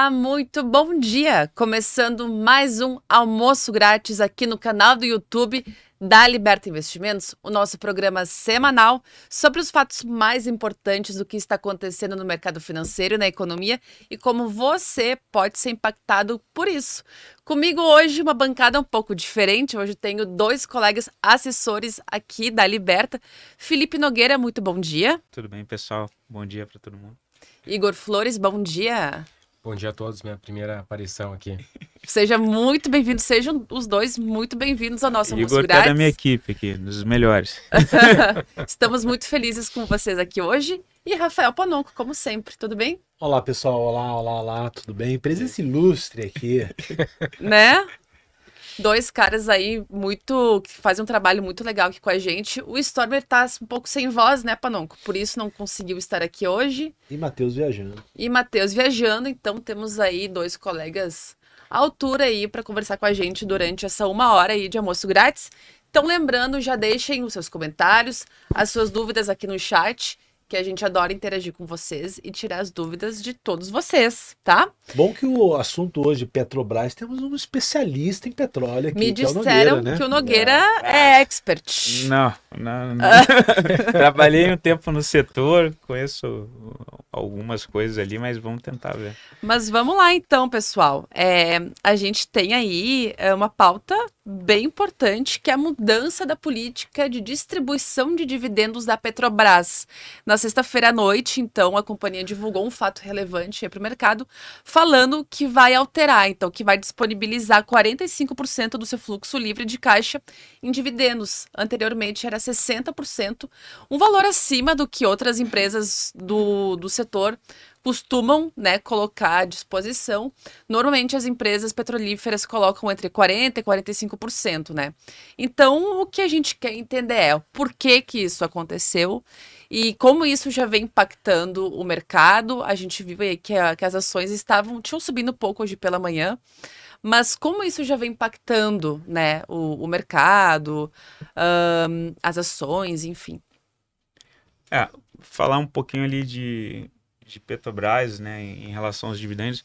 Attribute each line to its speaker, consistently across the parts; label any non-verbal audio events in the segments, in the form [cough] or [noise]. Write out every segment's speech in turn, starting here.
Speaker 1: Olá, muito bom dia! Começando mais um almoço grátis aqui no canal do YouTube da Liberta Investimentos, o nosso programa semanal sobre os fatos mais importantes do que está acontecendo no mercado financeiro e na economia e como você pode ser impactado por isso. Comigo hoje uma bancada um pouco diferente. Hoje tenho dois colegas assessores aqui da Liberta. Felipe Nogueira, muito bom dia.
Speaker 2: Tudo bem, pessoal? Bom dia para todo mundo.
Speaker 1: Igor Flores, bom dia.
Speaker 3: Bom dia a todos, minha primeira aparição aqui.
Speaker 1: Seja muito bem-vindo, sejam os dois muito bem-vindos ao nosso
Speaker 2: Igor tá da minha equipe aqui, dos melhores. [laughs]
Speaker 1: Estamos muito felizes com vocês aqui hoje. E Rafael Panonco, como sempre, tudo bem?
Speaker 4: Olá, pessoal. Olá, olá, olá, tudo bem? Presença ilustre aqui.
Speaker 1: né? Dois caras aí muito. que fazem um trabalho muito legal aqui com a gente. O Stormer tá um pouco sem voz, né, Panonco? Por isso não conseguiu estar aqui hoje.
Speaker 4: E Matheus viajando.
Speaker 1: E Matheus viajando, então temos aí dois colegas à altura aí para conversar com a gente durante essa uma hora aí de almoço grátis. Então, lembrando, já deixem os seus comentários, as suas dúvidas aqui no chat que a gente adora interagir com vocês e tirar as dúvidas de todos vocês, tá?
Speaker 4: Bom que o assunto hoje, Petrobras, temos um especialista em petróleo aqui.
Speaker 1: Me disseram
Speaker 4: que, é o Nogueira, né?
Speaker 1: que o Nogueira é, é expert.
Speaker 2: Não, não, não. [laughs] Trabalhei um tempo no setor, conheço algumas coisas ali, mas vamos tentar ver.
Speaker 1: Mas vamos lá então, pessoal. É, a gente tem aí é, uma pauta bem importante, que é a mudança da política de distribuição de dividendos da Petrobras. Na sexta-feira à noite, então, a companhia divulgou um fato relevante para o mercado, falando que vai alterar, então, que vai disponibilizar 45% do seu fluxo livre de caixa em dividendos. Anteriormente era 60%, um valor acima do que outras empresas do, do setor costumam né, colocar à disposição. Normalmente as empresas petrolíferas colocam entre 40% e 45%, né? Então, o que a gente quer entender é por que, que isso aconteceu e como isso já vem impactando o mercado. A gente viu aí que, a, que as ações estavam, tinham subindo um pouco hoje pela manhã, mas como isso já vem impactando né, o, o mercado, um, as ações, enfim.
Speaker 2: É, falar um pouquinho ali de de Petrobras, né, em relação aos dividendos,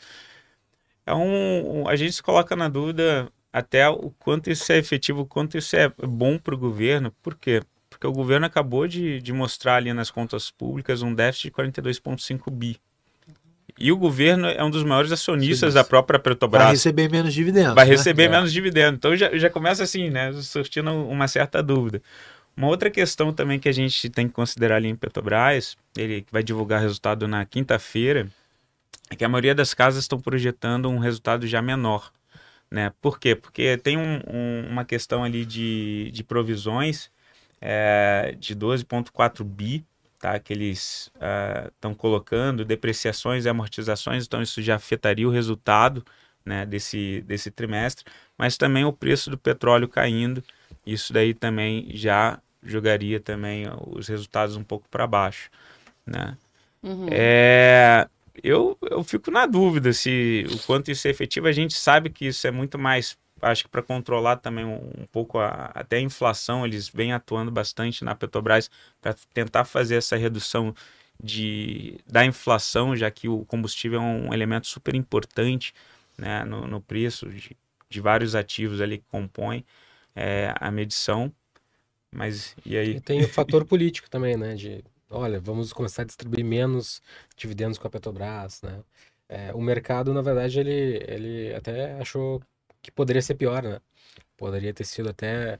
Speaker 2: é um, a gente se coloca na dúvida até o quanto isso é efetivo, o quanto isso é bom para o governo. Por quê? Porque o governo acabou de, de mostrar ali nas contas públicas um déficit de 42,5 bi. E o governo é um dos maiores acionistas Sim, da própria Petrobras.
Speaker 4: Vai receber menos dividendos.
Speaker 2: Vai né? receber é. menos dividendos. Então já, já começa assim, né? Surtindo uma certa dúvida. Uma outra questão também que a gente tem que considerar ali em Petrobras, ele vai divulgar resultado na quinta-feira, é que a maioria das casas estão projetando um resultado já menor. Né? Por quê? Porque tem um, um, uma questão ali de, de provisões é, de 12,4 bi, tá? que eles estão é, colocando, depreciações e amortizações, então isso já afetaria o resultado né, desse, desse trimestre, mas também o preço do petróleo caindo, isso daí também já jogaria também os resultados um pouco para baixo, né? Uhum. É, eu, eu fico na dúvida se o quanto isso é efetivo. A gente sabe que isso é muito mais, acho que para controlar também um, um pouco a, até a inflação, eles vêm atuando bastante na Petrobras para tentar fazer essa redução de, da inflação, já que o combustível é um elemento super importante né, no, no preço de, de vários ativos ali que compõem é, a medição. Mas e aí? E
Speaker 3: tem o fator [laughs] político também, né? De, olha, vamos começar a distribuir menos dividendos com a Petrobras, né? É, o mercado, na verdade, ele, ele até achou que poderia ser pior, né? Poderia ter sido até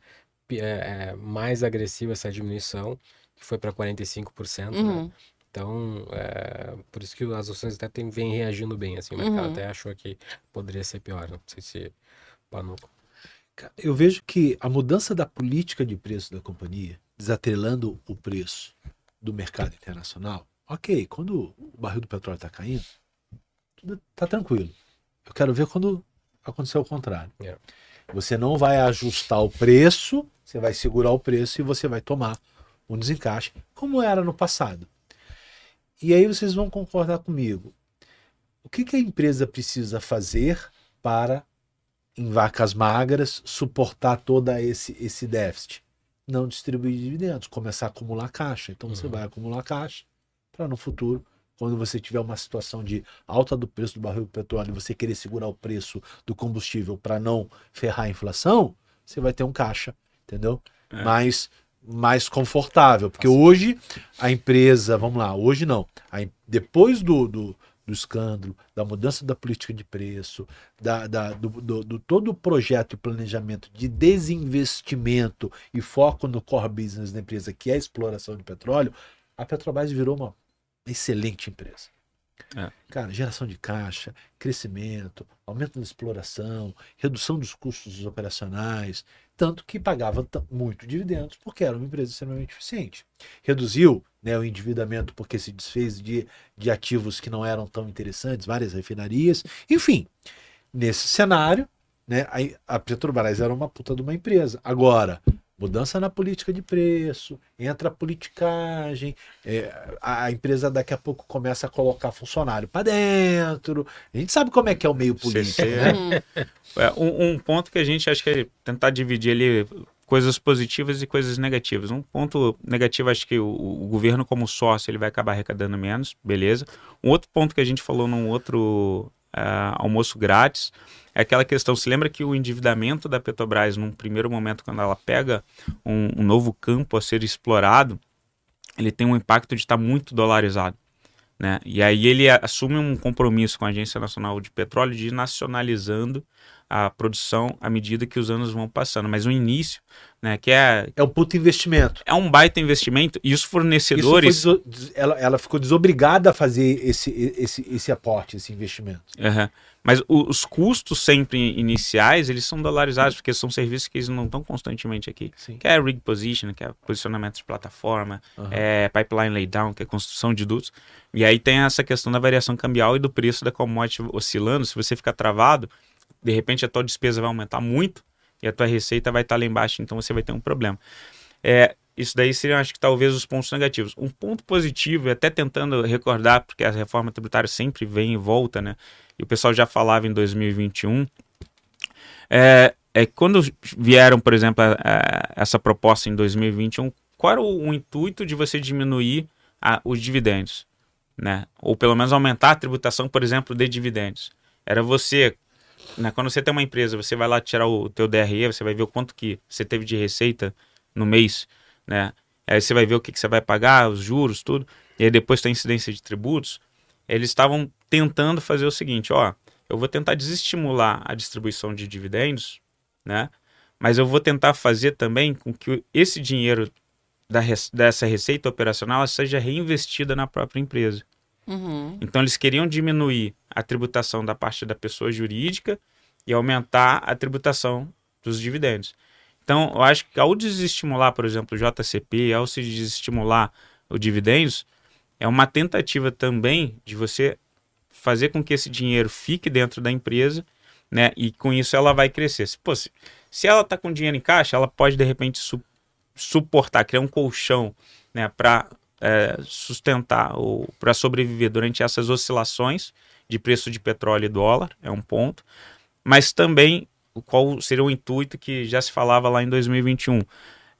Speaker 3: é, é, mais agressiva essa diminuição, que foi para 45%, né? uhum. né? Então, é, por isso que as ações até tem, vêm reagindo bem, assim, o mercado uhum. até achou que poderia ser pior, não sei se Panuco.
Speaker 4: Eu vejo que a mudança da política de preço da companhia, desatrelando o preço do mercado internacional, ok, quando o barril do petróleo está caindo, tudo está tranquilo. Eu quero ver quando acontecer o contrário. Yeah. É. Você não vai ajustar o preço, você vai segurar o preço e você vai tomar um desencaixe, como era no passado. E aí vocês vão concordar comigo. O que, que a empresa precisa fazer para em vacas magras suportar todo esse, esse déficit? Não distribuir dividendos, começar a acumular caixa. Então você uhum. vai acumular caixa para no futuro quando você tiver uma situação de alta do preço do barril do petróleo e você querer segurar o preço do combustível para não ferrar a inflação, você vai ter um caixa, entendeu?
Speaker 2: É.
Speaker 4: Mais, mais confortável. Porque hoje a empresa, vamos lá, hoje não. A depois do, do, do escândalo, da mudança da política de preço, da, da- do, do- do todo o projeto e planejamento de desinvestimento e foco no core business da empresa, que é a exploração de petróleo, a Petrobras virou uma excelente empresa.
Speaker 2: É.
Speaker 4: Cara, geração de caixa, crescimento, aumento da exploração, redução dos custos operacionais, tanto que pagava muito dividendos porque era uma empresa extremamente eficiente. Reduziu né, o endividamento porque se desfez de, de ativos que não eram tão interessantes, várias refinarias, enfim. Nesse cenário, né, a, a Petrobras era uma puta de uma empresa. Agora, mudança na política de preço, entra a politicagem, é, a, empresa daqui a pouco começa a colocar funcionário para dentro. A gente sabe como é que é o meio político,
Speaker 2: CC,
Speaker 4: né?
Speaker 1: Hum,
Speaker 2: É, um, um ponto que a gente acho que é tentar dividir ali coisas positivas e coisas negativas. Um ponto negativo, acho que o, o governo como sócio ele vai acabar arrecadando menos, beleza. Um outro ponto que a gente falou num outro ah, almoço grátis é aquela questão. Se lembra que o endividamento da Petrobras, num primeiro momento, quando ela pega um, um novo campo a ser explorado, ele tem um impacto de estar muito dolarizado. Né? E aí ele assume um compromisso com a Agência Nacional de Petróleo de ir nacionalizando a produção à medida que os anos vão passando. Mas o início, né, que é,
Speaker 4: É um puto investimento.
Speaker 2: é um baita investimento, e os
Speaker 4: Isso foi
Speaker 2: fornecedores.
Speaker 4: deso- des- ela, ela ficou desobrigada a fazer esse, esse, esse aporte, esse investimento.
Speaker 2: Aham. Mas os custos sempre iniciais, eles são dolarizados, porque são serviços que eles não estão constantemente aqui.
Speaker 4: Sim.
Speaker 2: Que é rig position, que é posicionamento de plataforma,
Speaker 4: Aham.
Speaker 2: é pipeline laydown, que é construção de dutos. E aí tem essa questão da variação cambial e do preço da commodity oscilando. Se você ficar travado, de repente a tua despesa vai aumentar muito e a tua receita vai estar lá embaixo, então você vai ter um problema. É, isso daí seriam, acho que talvez os pontos negativos. Um ponto positivo, e até tentando recordar, porque a reforma tributária sempre vem e volta, né? E o pessoal já falava em 2021, é, é quando vieram, por exemplo, a- a- essa proposta em 2021, qual era o, o intuito de você diminuir a- os dividendos? Né? Ou pelo menos aumentar a tributação, por exemplo, de dividendos. Era você, né, quando você tem uma empresa, você vai lá tirar o teu DRE, você vai ver o quanto que você teve de receita no mês, né? Aí você vai ver o que, que você vai pagar, os juros, tudo. E aí depois tem incidência de tributos. Eles estavam tentando fazer o seguinte, ó, eu vou tentar desestimular a distribuição de dividendos, né? Mas eu vou tentar fazer também com que esse dinheiro da dessa receita operacional seja reinvestida na própria empresa.
Speaker 1: Uhum.
Speaker 2: Então eles queriam diminuir a tributação da parte da pessoa jurídica e aumentar a tributação dos dividendos. Então, eu acho que ao desestimular, por exemplo, o JCP, ao se desestimular o dividendos, é uma tentativa também de você fazer com que esse dinheiro fique dentro da empresa, né? E com isso ela vai crescer. Se, pô, se, se ela está com dinheiro em caixa, ela pode de repente su- suportar, criar um colchão, né? Para sustentar ou para sobreviver durante essas oscilações de preço de petróleo e dólar, é um ponto. Mas também qual seria o intuito que já se falava lá em 2021.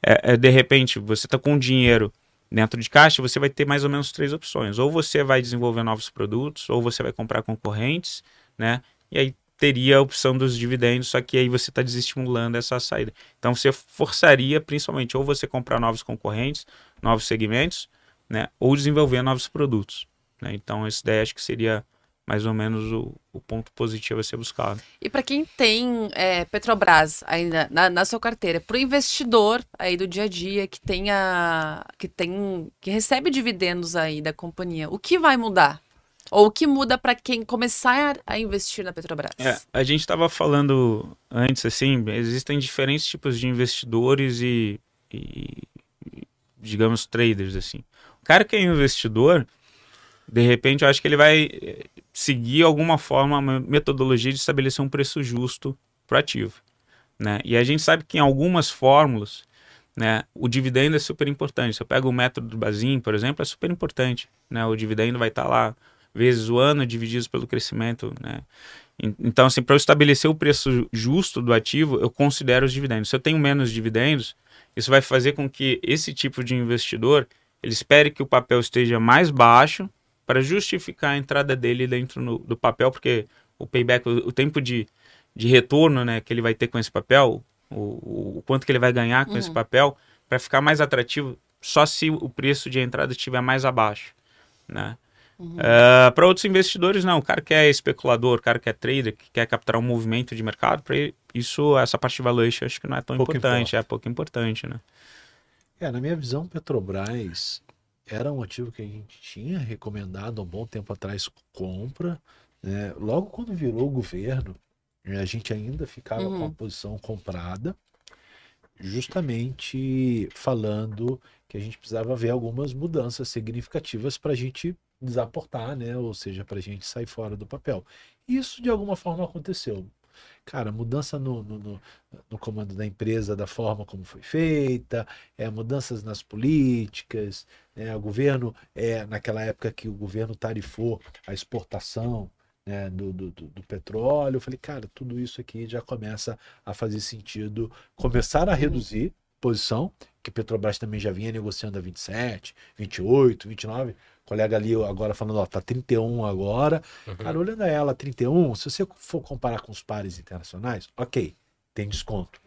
Speaker 2: É, é, de repente, você está com dinheiro dentro de caixa, você vai ter mais ou menos três opções. Ou você vai desenvolver novos produtos, ou você vai comprar concorrentes, né? E aí teria a opção dos dividendos, só que aí você está desestimulando essa saída. Então você forçaria principalmente ou você comprar novos concorrentes, novos segmentos, né? Ou desenvolver novos produtos. Né? Então esse daí acho que seria mais ou menos o, o ponto positivo a ser buscado.
Speaker 1: E para quem tem é, Petrobras ainda na, na sua carteira, para o investidor aí do dia a dia que tenha, que tem, que recebe dividendos aí da companhia, o que vai mudar? Ou o que muda para quem começar a investir na Petrobras?
Speaker 2: É, a gente estava falando antes, assim, existem diferentes tipos de investidores e, e, digamos, traders, assim. O cara que é investidor, de repente, eu acho que ele vai eh, seguir alguma forma, uma metodologia de estabelecer um preço justo para ativo, né? E a gente sabe que em algumas fórmulas, né, o dividendo é super importante. Se eu pego o método do Bazin, por exemplo, é super importante, né? O dividendo vai estar lá vezes o ano divididos pelo crescimento, né? Então, assim, para eu estabelecer o preço justo do ativo, eu considero os dividendos. Se eu tenho menos dividendos, isso vai fazer com que esse tipo de investidor ele espere que o papel esteja mais baixo, para justificar a entrada dele dentro no- do papel, porque o payback, o, o tempo de, de retorno né, que ele vai ter com esse papel, o, o, quanto que ele vai ganhar com
Speaker 1: Uhum.
Speaker 2: esse papel, para ficar mais atrativo, só se o preço de entrada estiver mais abaixo. Né?
Speaker 1: Uhum.
Speaker 2: para outros investidores, não. O cara que é especulador, o cara que é trader, que quer capturar um movimento de mercado, para isso, essa parte de valuation acho que não é tão
Speaker 4: Pouco
Speaker 2: importante,
Speaker 4: importa.
Speaker 2: é pouco importante, né?
Speaker 4: É, na minha visão, Petrobras era um ativo que a gente tinha recomendado há um bom tempo atrás compra. né? Logo quando virou governo, eh, a gente ainda ficava
Speaker 1: Uhum.
Speaker 4: com a posição comprada, justamente falando que a gente precisava ver algumas mudanças significativas para a gente desaportar, né? Ou seja, para a gente sair fora do papel. Isso de alguma forma aconteceu. Cara, mudança no, no, no- no comando da empresa, da forma como foi feita, é, mudanças nas políticas, né, o governo, é, naquela época que o governo tarifou a exportação né, do, do, do- petróleo, eu falei, cara, tudo isso aqui já começa a fazer sentido, começar a reduzir posição, que Petrobras também já vinha negociando a 27, 28, 29, o colega ali agora falando, ó, tá 31 agora,
Speaker 3: Uhum.
Speaker 4: Cara, olhando a ela 31, se você for comparar com os pares internacionais, ok, tem desconto.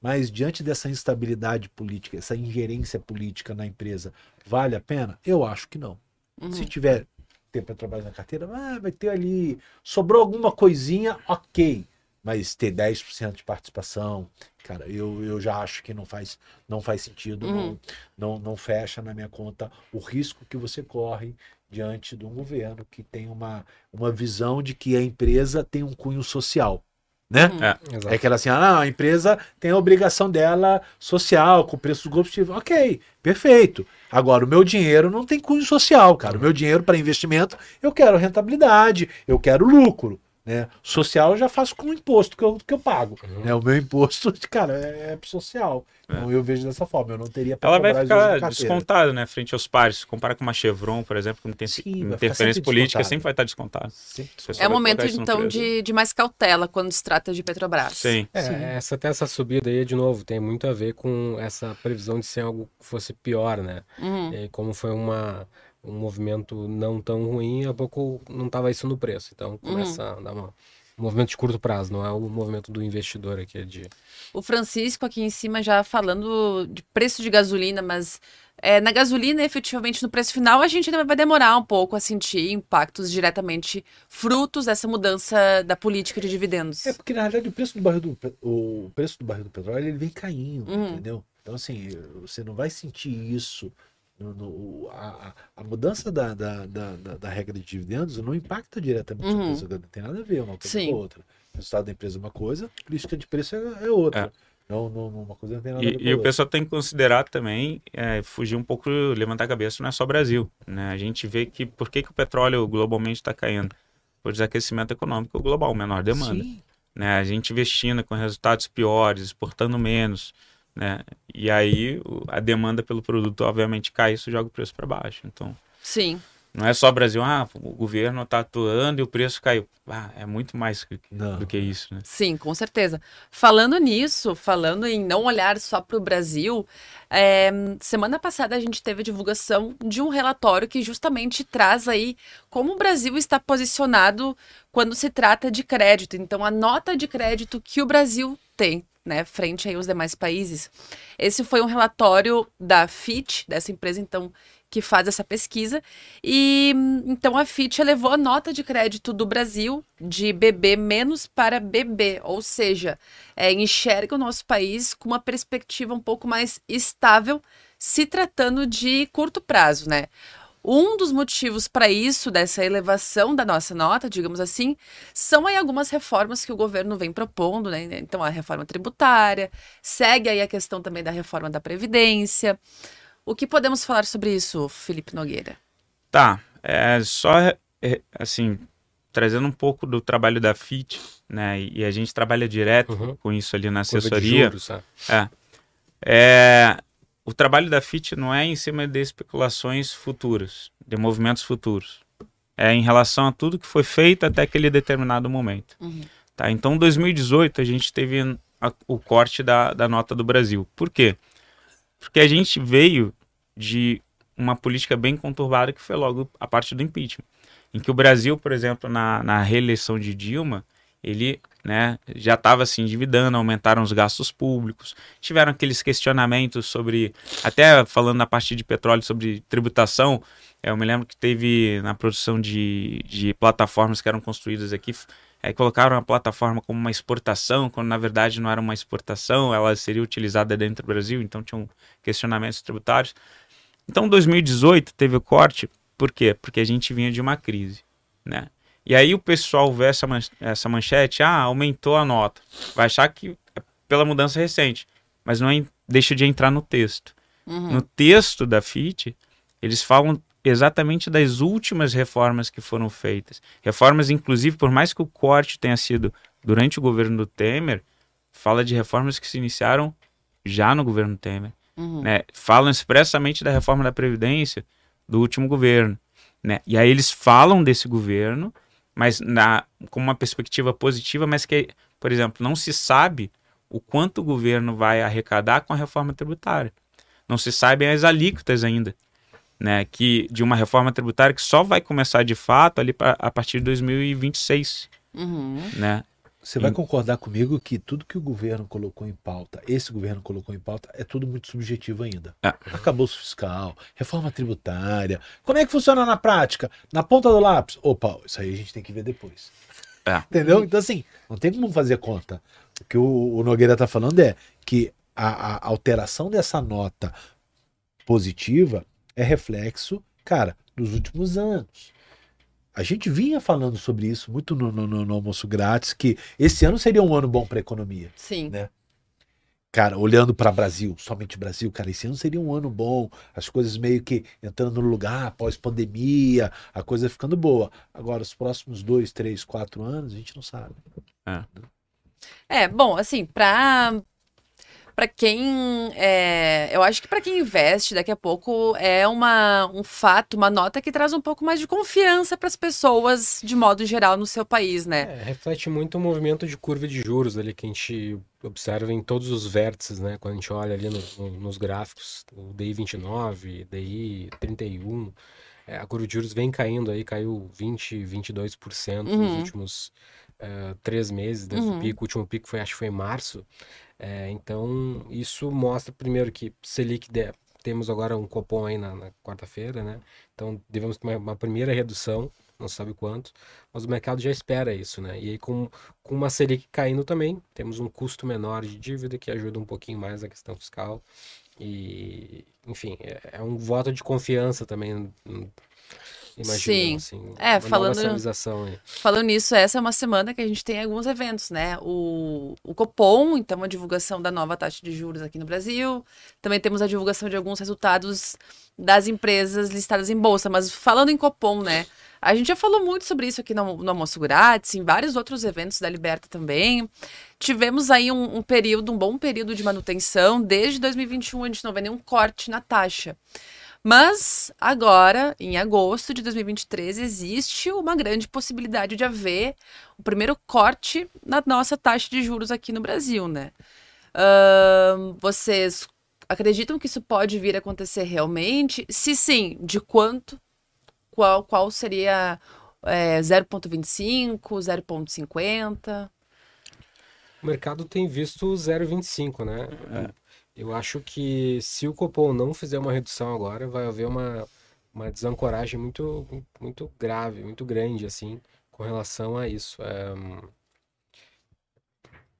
Speaker 4: Mas diante dessa instabilidade política, essa ingerência política na empresa, vale a pena? Eu acho que não.
Speaker 1: Uhum.
Speaker 4: Se tiver ter Petrobras na carteira, ah, vai ter ali, sobrou alguma coisinha, ok. Mas ter 10% de participação, cara, eu, eu já acho que não faz, não faz sentido,
Speaker 1: Uhum.
Speaker 4: não, não, não fecha na minha conta o risco que você corre diante de um governo que tem uma, uma visão de que a empresa tem um cunho social, né?
Speaker 1: Uhum.
Speaker 2: É.
Speaker 3: Exato.
Speaker 4: É aquela assim, ah, a empresa tem a obrigação dela social, com o preço do combustível. Ok, perfeito. Agora, o meu dinheiro não tem cunho social, cara. O meu dinheiro para investimento, eu quero rentabilidade, eu quero lucro. Né? Social eu já faço com o imposto que eu, que eu pago.
Speaker 3: Uhum.
Speaker 4: Né? O meu imposto, [laughs] cara, é, é social. Então eu vejo dessa forma. Eu não teria
Speaker 2: Ela vai ficar descontada, né, frente aos pares. Se comparar com uma Chevron, por exemplo, que não tem
Speaker 4: Sim,
Speaker 2: interferência
Speaker 4: sempre
Speaker 2: política,
Speaker 4: descontada.
Speaker 2: sempre vai estar só
Speaker 1: É o momento, então, de, de mais cautela quando se trata de Petrobras.
Speaker 2: Sim.
Speaker 3: É,
Speaker 1: Sim.
Speaker 3: essa, até essa subida aí, de novo, tem muito a ver com essa previsão de ser algo que fosse pior, né?
Speaker 1: Uhum.
Speaker 3: E como foi uma, um movimento não tão ruim, a pouco não tava isso no preço. Então começa a dar uma, um movimento de curto prazo, não é o movimento do investidor aqui de.
Speaker 1: O Francisco aqui em cima já falando de preço de gasolina, mas é, na gasolina, efetivamente, no preço final, a gente ainda vai demorar um pouco a sentir impactos diretamente frutos dessa mudança da política de dividendos.
Speaker 4: É porque na realidade o preço do barril do, o preço do barril do petróleo ele vem caindo,
Speaker 1: Uhum.
Speaker 4: entendeu? Então assim, você não vai sentir isso. No- no- a, a- a mudança da, da, da, da- da regra de dividendos não impacta diretamente
Speaker 1: Uhum.
Speaker 4: o preço, não tem nada a ver uma coisa
Speaker 1: Sim.
Speaker 4: com a outra. O resultado da empresa é uma coisa, política de preço é, é outra. Não, não, não- uma coisa não tem nada a ver com
Speaker 2: E, e
Speaker 4: a
Speaker 2: o pessoal tem que considerar também, é, fugir um pouco, levantar a cabeça, não é só Brasil. Né? A gente vê que por que, que o petróleo globalmente está caindo? Por desaquecimento econômico global, menor demanda.
Speaker 4: Sim.
Speaker 2: Né? A gente vê China com resultados piores, exportando menos. Né? E aí a demanda pelo produto, obviamente, cai, isso joga o preço para baixo. Então,
Speaker 1: Sim.
Speaker 2: não é só Brasil, ah, o governo está atuando e o preço caiu. Ah, é muito mais que- do que isso. Né?
Speaker 1: Sim, com certeza. Falando nisso, falando em não olhar só para o Brasil, é, semana passada a gente teve a divulgação de um relatório que justamente traz aí como o Brasil está posicionado quando se trata de crédito. Então, a nota de crédito que o Brasil tem, né, frente aí aos demais países. Esse foi um relatório da Fitch, dessa empresa, então, que faz essa pesquisa. E então a Fitch elevou a nota de crédito do Brasil de BB menos para BB, ou seja, é, enxerga o nosso país com uma perspectiva um pouco mais estável, se tratando de curto prazo, né? Um dos motivos para isso, dessa elevação da nossa nota, digamos assim, são aí algumas reformas que o governo vem propondo, né? Então, a reforma tributária, segue aí a questão também da reforma da Previdência. O que podemos falar sobre isso, Felipe Nogueira?
Speaker 2: Tá, é só é, assim, trazendo um pouco do trabalho da FIT, né? E a gente trabalha direto
Speaker 3: Uhum.
Speaker 2: com isso ali na
Speaker 3: Curva de
Speaker 2: assessoria.
Speaker 3: juros, sabe?
Speaker 2: É, o trabalho da FIT não é em cima de especulações futuras, de movimentos futuros. É em relação a tudo que foi feito até aquele determinado momento.
Speaker 1: Uhum.
Speaker 2: Tá? Então, em 2018, a gente teve a- o corte da, da nota do Brasil. Por quê? Porque a gente veio de uma política bem conturbada que foi logo a parte do impeachment. Em que o Brasil, por exemplo, na, na reeleição de Dilma, ele né, já estava se endividando, aumentaram os gastos públicos, tiveram aqueles questionamentos sobre, até falando na parte de petróleo, sobre tributação, eu me lembro que teve na produção de, de plataformas que eram construídas aqui, é, colocaram a plataforma como uma exportação, quando na verdade não era uma exportação, ela seria utilizada dentro do Brasil, então tinham questionamentos tributários. Então 2018 teve o corte, por quê? Porque a gente vinha de uma crise, né? E aí o pessoal vê essa, man essa manchete, ah, aumentou a nota. Vai achar que é pela mudança recente, mas não é, deixa de entrar no texto. Uhum. No texto da FIT, eles falam exatamente das últimas reformas que foram feitas. Reformas, inclusive, por mais que o corte tenha sido durante o governo do Temer, fala de reformas que se iniciaram já no governo Temer. Uhum. Né? Falam expressamente da reforma da Previdência do último governo. Né? E aí eles falam desse governo mas na, com uma perspectiva positiva, mas que, por exemplo, não se sabe o quanto o governo vai arrecadar com a reforma tributária. Não se sabem as alíquotas ainda, né? Que de uma reforma tributária que só vai começar de fato ali pra, a partir de 2026, uhum. né?
Speaker 4: Você vai concordar comigo que tudo que o governo colocou em pauta, esse governo colocou em pauta, é tudo muito subjetivo ainda. É. Acabouço fiscal, reforma tributária. Como é que funciona na prática? Na ponta do lápis? Opa, isso aí a gente tem que ver depois. É. Entendeu? Então, assim, não tem como fazer conta. O que o, o Nogueira está falando é que a, a alteração dessa nota positiva é reflexo, cara, dos últimos anos. A gente vinha falando sobre isso muito no, no, no almoço grátis, que esse ano seria um ano bom para a economia.
Speaker 1: Sim.
Speaker 4: Né? Cara, olhando para Brasil, somente Brasil, cara, esse ano seria um ano bom, as coisas meio que entrando no lugar, pós-pandemia, a coisa ficando boa. Agora, os próximos dois, três, quatro anos, a gente não sabe.
Speaker 1: É, é bom, assim, para para quem. É, eu acho que para quem investe, daqui a pouco é uma, um fato, uma nota que traz um pouco mais de confiança para as pessoas, de modo geral, no seu país, né?
Speaker 3: É, reflete muito o movimento de curva de juros ali que a gente observa em todos os vértices, né? Quando a gente olha ali no, no, nos gráficos, o DI 29, DI 31. É, a curva de juros vem caindo aí, caiu 20, 22% uhum. nos últimos uh, três meses, desde uhum. o pico. O último pico foi, acho que foi em março. É, então, isso mostra, primeiro, que Selic de, temos agora um cupom aí na, na quarta-feira, né? Então, devemos ter uma, uma, primeira redução, não sabe quanto, mas o mercado já espera isso, né? E aí, com, com uma Selic caindo também, temos um custo menor de dívida que ajuda um pouquinho mais na questão fiscal. E, enfim, é, é um voto de confiança também
Speaker 1: Imagina, Sim. Assim, é, falando, falando nisso, essa é uma semana que a gente tem alguns eventos, né? O, o Copom, então, a divulgação da nova taxa de juros aqui no Brasil. Também temos a divulgação de alguns resultados das empresas listadas em bolsa. Mas falando em Copom, né? A gente já falou muito sobre isso aqui no, no Almoço Grátis, em vários outros eventos da Liberta também. Tivemos aí um, um período, um bom período de manutenção. Desde 2021 a gente não vê nenhum corte na taxa. Mas agora, em agosto de 2023, existe uma grande possibilidade de haver o primeiro corte na nossa taxa de juros aqui no Brasil, né? Uh, vocês acreditam que isso pode vir a acontecer realmente? Se sim, de quanto? Qual, qual seria é, 0,25, 0,50?
Speaker 3: O mercado tem visto 0,25, né? É. Eu acho que se o Copom não fizer uma redução agora, vai haver uma, uma desancoragem muito, muito grave, muito grande, assim, com relação a isso. É,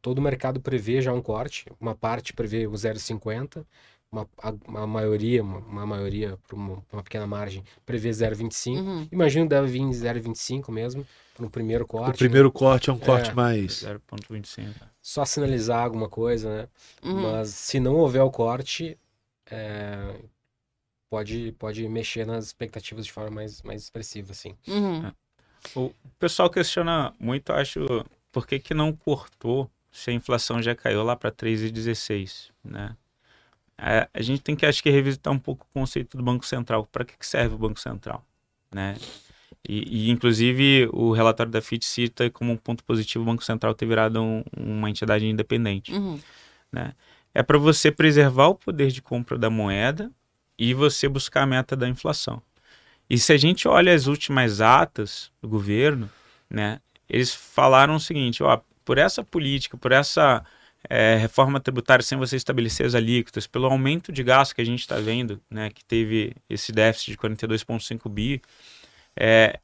Speaker 3: todo o mercado prevê já um corte, uma parte prevê o 0,50, uma, uma maioria, uma, uma maioria para uma, uma, pequena margem, prevê 0,25. Uhum. Imagino deve vir 0,25 mesmo, no primeiro corte.
Speaker 4: O primeiro né? corte é um corte é, mais. 0,25
Speaker 3: só sinalizar alguma coisa, né? Uhum. Mas se não houver o corte, é, pode, pode mexer nas expectativas de forma mais, mais expressiva, assim.
Speaker 2: Uhum. É. O pessoal questiona muito, acho, por que, que não cortou se a inflação já caiu lá para 3,16, né? É, a gente tem que, acho que, revisitar um pouco o conceito do Banco Central. Para que, que serve o Banco Central, né? E, e, inclusive, o relatório da FIT cita como um ponto positivo o Banco Central ter virado um, uma entidade independente. Uhum. Né? É para você preservar o poder de compra da moeda, e você buscar a meta da inflação. E se a gente olha as últimas atas do governo, né, eles falaram o seguinte, ó, por essa política, por essa é, reforma tributária sem você estabelecer as alíquotas, pelo aumento de gasto que a gente está vendo, né, que teve esse déficit de 42,5 bi, é,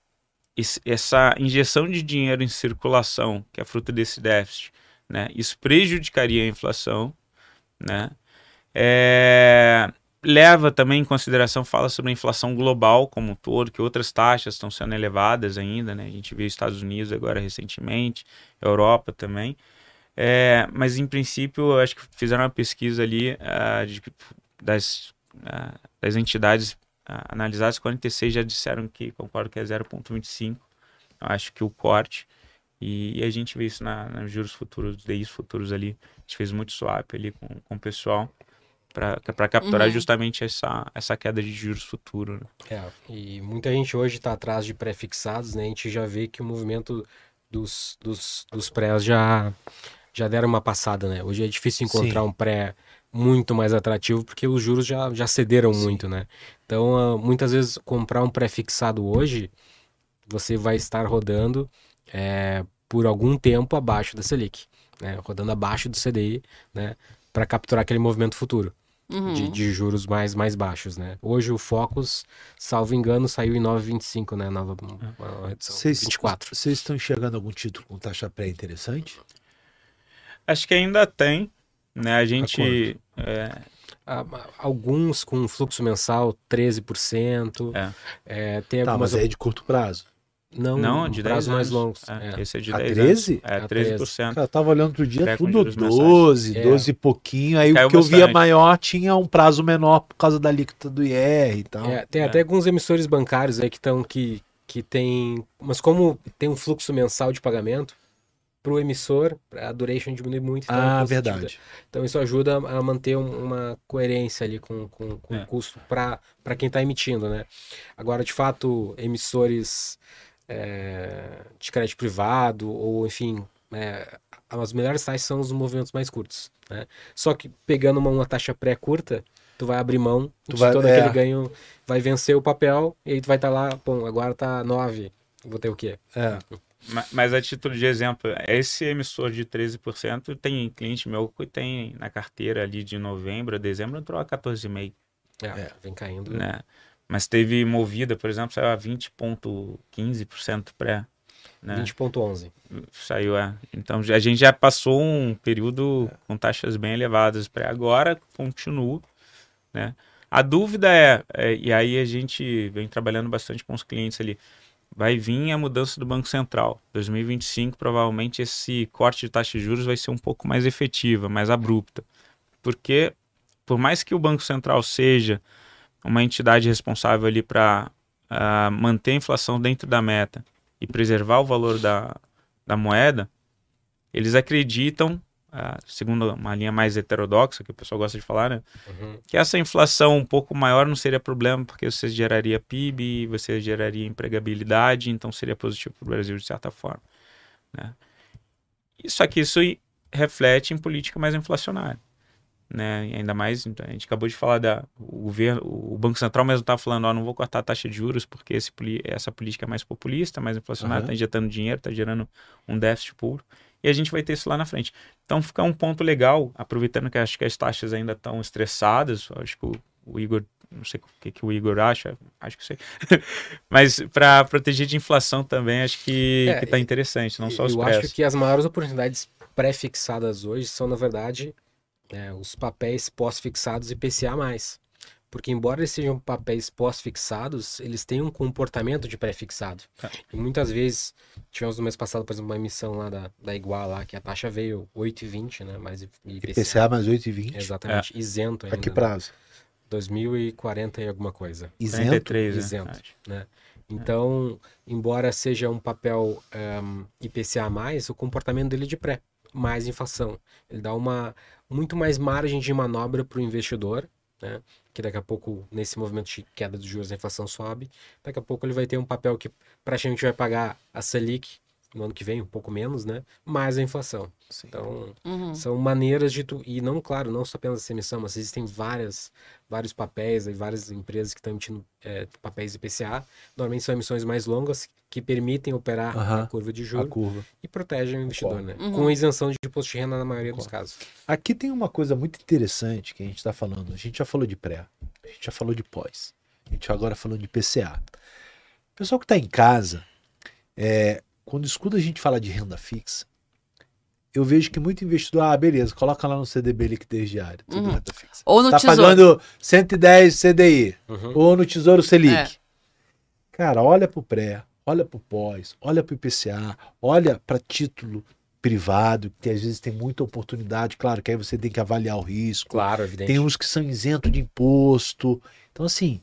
Speaker 2: essa injeção de dinheiro em circulação, que é fruto desse déficit, né, isso prejudicaria a inflação, né, é, leva também em consideração, fala sobre a inflação global como um todo, que outras taxas estão sendo elevadas ainda, né? A gente viu Estados Unidos agora recentemente, Europa também. É, mas em princípio, eu acho que fizeram uma pesquisa ali uh, de, das, uh, das entidades analisadas, 46 já disseram que concordo que é 0,25. Eu acho que o corte. E, e, a gente vê isso na, nos juros futuros, os DIs futuros ali. A gente fez muito swap ali com, com o pessoal para capturar uhum. justamente essa, essa queda de juros futuro. Né?
Speaker 3: É, e muita gente hoje está atrás de pré-fixados, né? A gente já vê que o movimento dos, dos, dos prés já, já deram uma passada, né? Hoje é difícil encontrar Sim. um pré muito mais atrativo porque os juros já, já cederam Sim. muito, né? Então, uh, muitas vezes, comprar um pré-fixado hoje, você vai estar rodando é, por algum tempo abaixo da Selic, né? Rodando abaixo do CDI, né? Para capturar aquele movimento futuro uhum. de, de, juros mais, mais baixos, né? Hoje o Focus, salvo engano, saiu em 9,25, né? Nova, redução, Cês, 24.
Speaker 4: Vocês estão enxergando algum título com taxa pré interessante?
Speaker 2: Acho que ainda tem, né? A gente... É...
Speaker 3: Alguns com fluxo mensal 13%. É. É, tem
Speaker 4: tá, algumas... mas é de curto prazo.
Speaker 3: Não, não de prazo mais longos.
Speaker 2: É, é. Esse é de
Speaker 4: a 10 13?
Speaker 2: Anos. É, 13%.
Speaker 4: Cara, eu tava olhando outro dia, tudo 12, 12 é. e pouquinho. Aí Caiu o que bastante. eu via maior tinha um prazo menor por causa da alíquota do IR e tal.
Speaker 3: É, tem é. até alguns emissores bancários aí que estão que, que tem. Mas como tem um fluxo mensal de pagamento, para o emissor, a duration diminui muito.
Speaker 4: Então é ah, é verdade.
Speaker 3: Então isso ajuda a manter uma coerência ali com, com, com o custo para quem está emitindo, né? Agora, de fato, emissores é, de crédito privado, ou enfim, é, as melhores taxas são os movimentos mais curtos. Né? Só que pegando uma, uma taxa pré-curta, tu vai abrir mão tu de vai, todo é. aquele ganho, vai vencer o papel, e aí tu vai estar tá lá, bom, agora tá 9, vou ter o quê?
Speaker 4: É.
Speaker 2: Mas a título de exemplo, esse emissor de 13% tem cliente meu que tem na carteira ali de novembro a dezembro entrou a 14,5%.
Speaker 3: É, é, vem caindo.
Speaker 2: Né? Mas teve movida, por exemplo, saiu a 20,15% pré.
Speaker 3: Né? 20,11.
Speaker 2: Saiu, é. Então a gente já passou um período com taxas bem elevadas pré. Agora continua, né? A dúvida é, é, e aí a gente vem trabalhando bastante com os clientes ali, vai vir a mudança do Banco Central. 2025, provavelmente, esse corte de taxa de juros vai ser um pouco mais efetiva, mais abrupta. Porque, por mais que o Banco Central seja uma entidade responsável ali para uh, ah, manter a inflação dentro da meta e preservar o valor da, da moeda, eles acreditam, uh, segundo uma linha mais heterodoxa, que o pessoal gosta de falar, né? Uhum. que essa inflação um pouco maior não seria problema, porque você geraria PIB, você geraria empregabilidade, então seria positivo para o Brasil de certa forma. Né? Só que isso reflete em política mais inflacionária né? E ainda mais, então, a gente acabou de falar da o governo, o Banco Central mesmo está falando, ó, não vou cortar a taxa de juros porque esse, essa política é mais populista, mais inflacionária, está uhum. injetando dinheiro, está gerando um déficit puro. E a gente vai ter isso lá na frente. Então fica um ponto legal, aproveitando que acho que as taxas ainda estão estressadas, acho que o, o Igor não sei o que, que o Igor acha, acho que sei. [laughs] Mas para proteger de inflação também, acho que é, está interessante, não só os
Speaker 3: Eu acho que as maiores oportunidades pré-fixadas hoje são, na verdade, né, os papéis pós-fixados e PCA+. Porque embora eles sejam papéis pós-fixados, eles têm um comportamento de pré-fixado. É. E muitas vezes, tivemos no mês passado, por exemplo, uma emissão lá da, da Igual lá, que a taxa veio 8,20, né? Mais
Speaker 4: IPCA, IPCA mais 8,20?
Speaker 3: Exatamente, é. isento ainda.
Speaker 4: A que né? prazo?
Speaker 3: 2040 e alguma coisa.
Speaker 2: Isento? 43,
Speaker 3: né? Isento, né? Então, embora seja um papel um, IPCA+, o comportamento dele é de pré, mais inflação. Ele dá uma muito mais margem de manobra para o investidor, né? que daqui a pouco, nesse movimento de queda dos juros, a inflação sobe, daqui a pouco ele vai ter um papel que praticamente vai pagar a Selic no ano que vem, um pouco menos, né? Mais a inflação.
Speaker 4: Sim.
Speaker 3: Então,
Speaker 1: Uhum.
Speaker 3: são maneiras de tu. E não, claro, não só apenas essa emissão, mas existem várias, vários papéis e várias empresas que estão emitindo é, papéis IPCA. Normalmente são emissões mais longas que permitem operar
Speaker 4: Aham.
Speaker 3: a curva de
Speaker 4: A
Speaker 3: juros
Speaker 4: curva.
Speaker 3: e protegem o investidor, né?
Speaker 1: Uhum.
Speaker 3: Com isenção de imposto de renda na maioria dos casos.
Speaker 4: Aqui tem uma coisa muito interessante que a gente está falando. A gente já falou de pré, a gente já falou de pós, a gente agora falou de PCA. O pessoal que está em casa, é, quando escuta a gente falar de renda fixa, eu vejo que muito investidor, ah, beleza, coloca lá no CDB liquidez diária, tudo
Speaker 1: Uhum.
Speaker 4: renda fixa.
Speaker 1: Ou no
Speaker 4: tá
Speaker 1: tesouro.
Speaker 4: pagando 110 CDI
Speaker 3: Uhum.
Speaker 4: ou no Tesouro Selic.
Speaker 1: É.
Speaker 4: Cara, olha pro pré, olha pro pós, olha pro IPCA, olha para título privado, que às vezes tem muita oportunidade, claro que aí você tem que avaliar o risco.
Speaker 3: Claro, evidente.
Speaker 4: Tem uns que são isentos de imposto. Então, assim,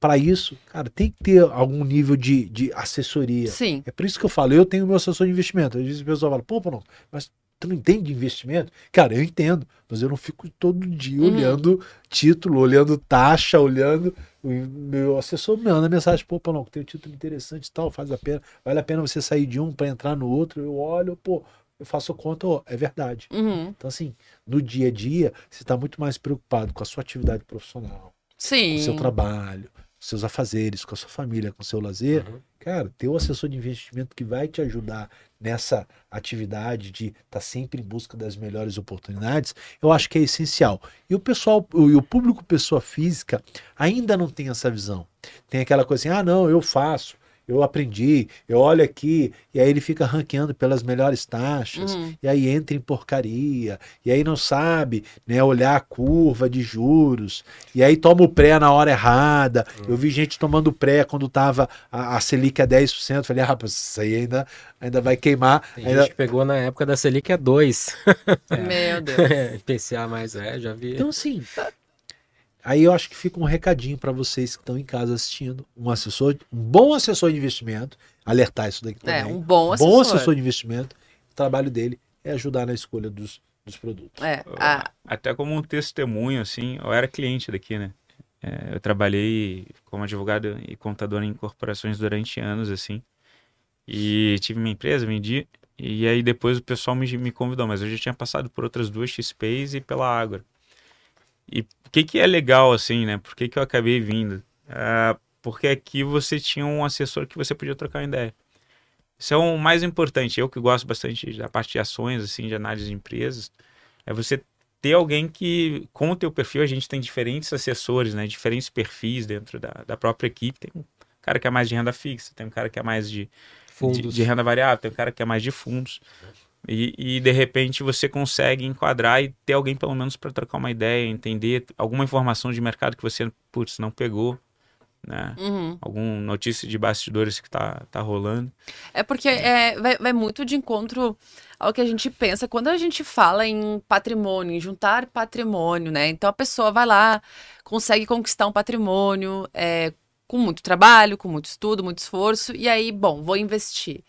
Speaker 4: para isso, cara, tem que ter algum nível de, de assessoria.
Speaker 1: Sim.
Speaker 4: É por isso que eu falo, eu tenho meu assessor de investimento. Às vezes o pessoal fala, pô, não, mas tu não entende de investimento? Cara, eu entendo, mas eu não fico todo dia
Speaker 1: Uhum.
Speaker 4: olhando título, olhando taxa, olhando. O meu assessor me manda mensagem, pô, não, tem um título interessante e tal, faz a pena, vale a pena você sair de um para entrar no outro. Eu olho, pô, eu faço conta, ó, é verdade.
Speaker 1: Uhum.
Speaker 4: Então, assim, no dia a dia, você está muito mais preocupado com a sua atividade profissional, com
Speaker 1: Sim.
Speaker 4: o seu trabalho, com seus afazeres, com a sua família, com o seu lazer.
Speaker 3: Uhum.
Speaker 4: Cara, ter o assessor de investimento que vai te ajudar nessa atividade de estar sempre em busca das melhores oportunidades, eu acho que é essencial. E o pessoal, o, e o público pessoa física ainda não tem essa visão. Tem aquela coisa assim, ah, não, eu faço, eu aprendi, eu olho aqui, e aí ele fica ranqueando pelas melhores taxas,
Speaker 1: Uhum.
Speaker 4: e aí entra em porcaria, e aí não sabe né, olhar a curva de juros, e aí toma o pré na hora errada. Eu vi gente tomando pré quando tava a, a Selic a 10%. Falei, ah, rapaz, isso aí ainda, ainda vai queimar.
Speaker 3: Tem
Speaker 4: ainda-
Speaker 3: gente que pegou na época da Selic a 2.
Speaker 1: Meu [laughs] Deus.
Speaker 3: IPCA mais é, já vi.
Speaker 4: Então, assim, aí eu acho que fica um recadinho para vocês que estão em casa assistindo. Um assessor, um bom assessor de investimento, alertar isso daqui
Speaker 1: É,
Speaker 4: também.
Speaker 1: um bom
Speaker 4: bom
Speaker 1: assessor.
Speaker 4: assessor de investimento, o trabalho dele é ajudar na escolha dos, dos produtos.
Speaker 1: É, a-
Speaker 2: Até como um testemunho, assim, eu era cliente daqui, né? É, eu trabalhei como advogado e contador em corporações durante anos, assim. E tive minha empresa, vendi. E aí depois o pessoal me, me convidou, mas eu já tinha passado por outras duas XPs e pela Ágora. E o que que é legal, assim, né? Por que que eu acabei vindo? Ah, porque aqui você tinha um assessor que você podia trocar uma ideia. Isso é o mais importante. Eu que gosto bastante da parte de ações, assim, de análise de empresas, é você ter alguém que, com o teu perfil, a gente tem diferentes assessores, né? Diferentes perfis dentro da, da própria equipe. Tem um cara que é mais de renda fixa, tem um cara que é mais de, de,
Speaker 3: Fundos.
Speaker 2: de renda variável, tem um cara que é mais de fundos. E, e, de repente você consegue enquadrar e ter alguém pelo menos para trocar uma ideia, entender alguma informação de mercado que você, putz, não pegou, né?
Speaker 1: uhum.
Speaker 2: Alguma notícia de bastidores que tá, tá rolando.
Speaker 1: É porque é, vai, vai muito de encontro ao que a gente pensa quando a gente fala em patrimônio, em juntar patrimônio, né? Então a pessoa vai lá, consegue conquistar um patrimônio é, com muito trabalho, com muito estudo, muito esforço, e aí, bom, vou investir.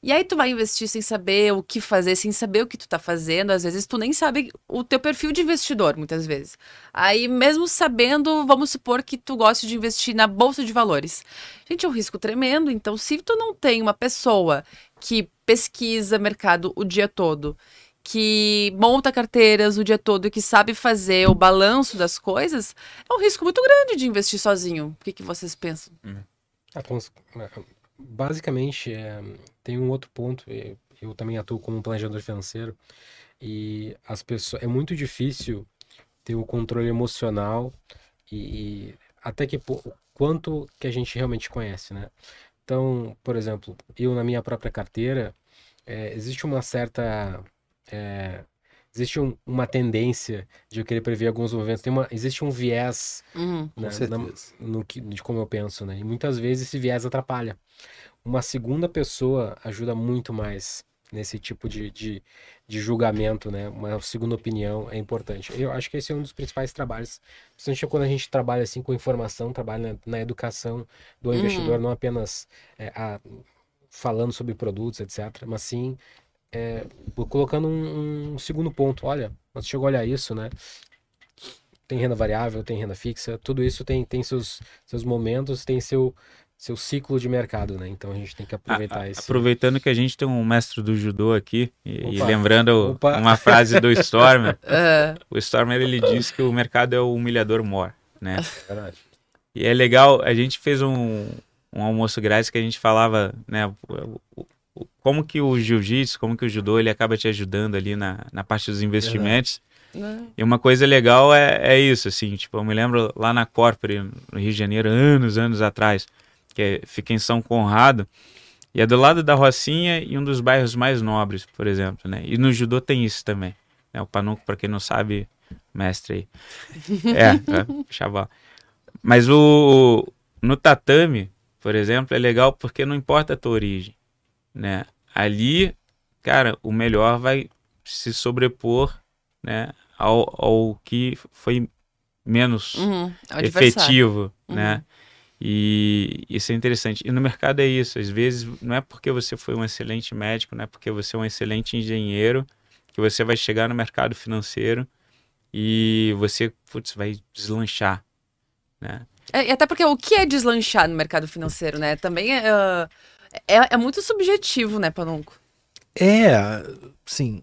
Speaker 1: E aí tu vai investir sem saber o que fazer, sem saber o que tu tá fazendo. Às vezes tu nem sabe o teu perfil de investidor, muitas vezes. Aí mesmo sabendo, vamos supor que tu goste de investir na bolsa de valores. Gente, é um risco tremendo. Então, se tu não tem uma pessoa que pesquisa mercado o dia todo, que monta carteiras o dia todo e que sabe fazer o balanço das coisas, é um risco muito grande de investir sozinho. O que, que vocês pensam?
Speaker 3: Ah, cons- Basicamente, é, tem um outro ponto. é, Eu também atuo como planejador financeiro e as pessoas é muito difícil ter o controle emocional e, e até que quanto que a gente realmente conhece, né? Então, por exemplo, eu na minha própria carteira é, existe uma certa é, existe um- uma tendência de eu querer prever alguns movimentos. Tem uma, existe um viés
Speaker 1: Uhum.
Speaker 3: Né, na- no que, de como eu penso, né? E muitas vezes esse viés atrapalha. Uma segunda pessoa ajuda muito mais nesse tipo de, de, de julgamento, né? Uma segunda opinião é importante. Eu acho que esse é um dos principais trabalhos, principalmente quando a gente trabalha assim com informação, trabalha na, na educação do
Speaker 1: Uhum.
Speaker 3: investidor, não apenas é, a- falando sobre produtos, etc., mas sim é, colocando um, um segundo ponto. Olha, nós chegou a olhar isso, né? tem renda variável, tem renda fixa, tudo isso tem, tem seus, seus momentos, tem seu, seu ciclo de mercado, né? Então a gente tem que aproveitar
Speaker 2: A- a-
Speaker 3: esse.
Speaker 2: Aproveitando que a gente tem um mestre do judô aqui, e, e lembrando
Speaker 3: Opa.
Speaker 2: uma frase do Stormer,
Speaker 1: Ah, [laughs]
Speaker 2: o Stormer ele diz que o mercado é o humilhador mor, né? E é legal, a gente fez um, um almoço grátis que a gente falava, né, como que o jiu-jitsu, como que o judô, ele acaba te ajudando ali na, na parte dos investimentos.
Speaker 1: né?
Speaker 2: E uma coisa legal é, é isso, assim, tipo, eu me lembro lá na Corpore, no Rio de Janeiro, anos, anos atrás, que é- fica em São Conrado, e é do lado da Rocinha e um dos bairros mais nobres, por exemplo, né? E no judô tem isso também, né? O Panuco, para quem não sabe, mestre aí. É, [laughs] é chaval. Mas o no tatame, por exemplo, é legal porque não importa a tua origem, né? Ali, cara, o melhor vai se sobrepor, né, ao, ao que foi menos
Speaker 1: Uhum,
Speaker 2: efetivo,
Speaker 1: Uhum.
Speaker 2: né? E isso é interessante. E no mercado é isso. Às vezes não é porque você foi um excelente médico, não é porque você é um excelente engenheiro que você vai chegar no mercado financeiro e você putz, vai deslanchar, né?
Speaker 1: É, e até porque o que é deslanchar no mercado financeiro, né? Também é, ah, é, é muito subjetivo, né, Panunco?
Speaker 4: É, sim.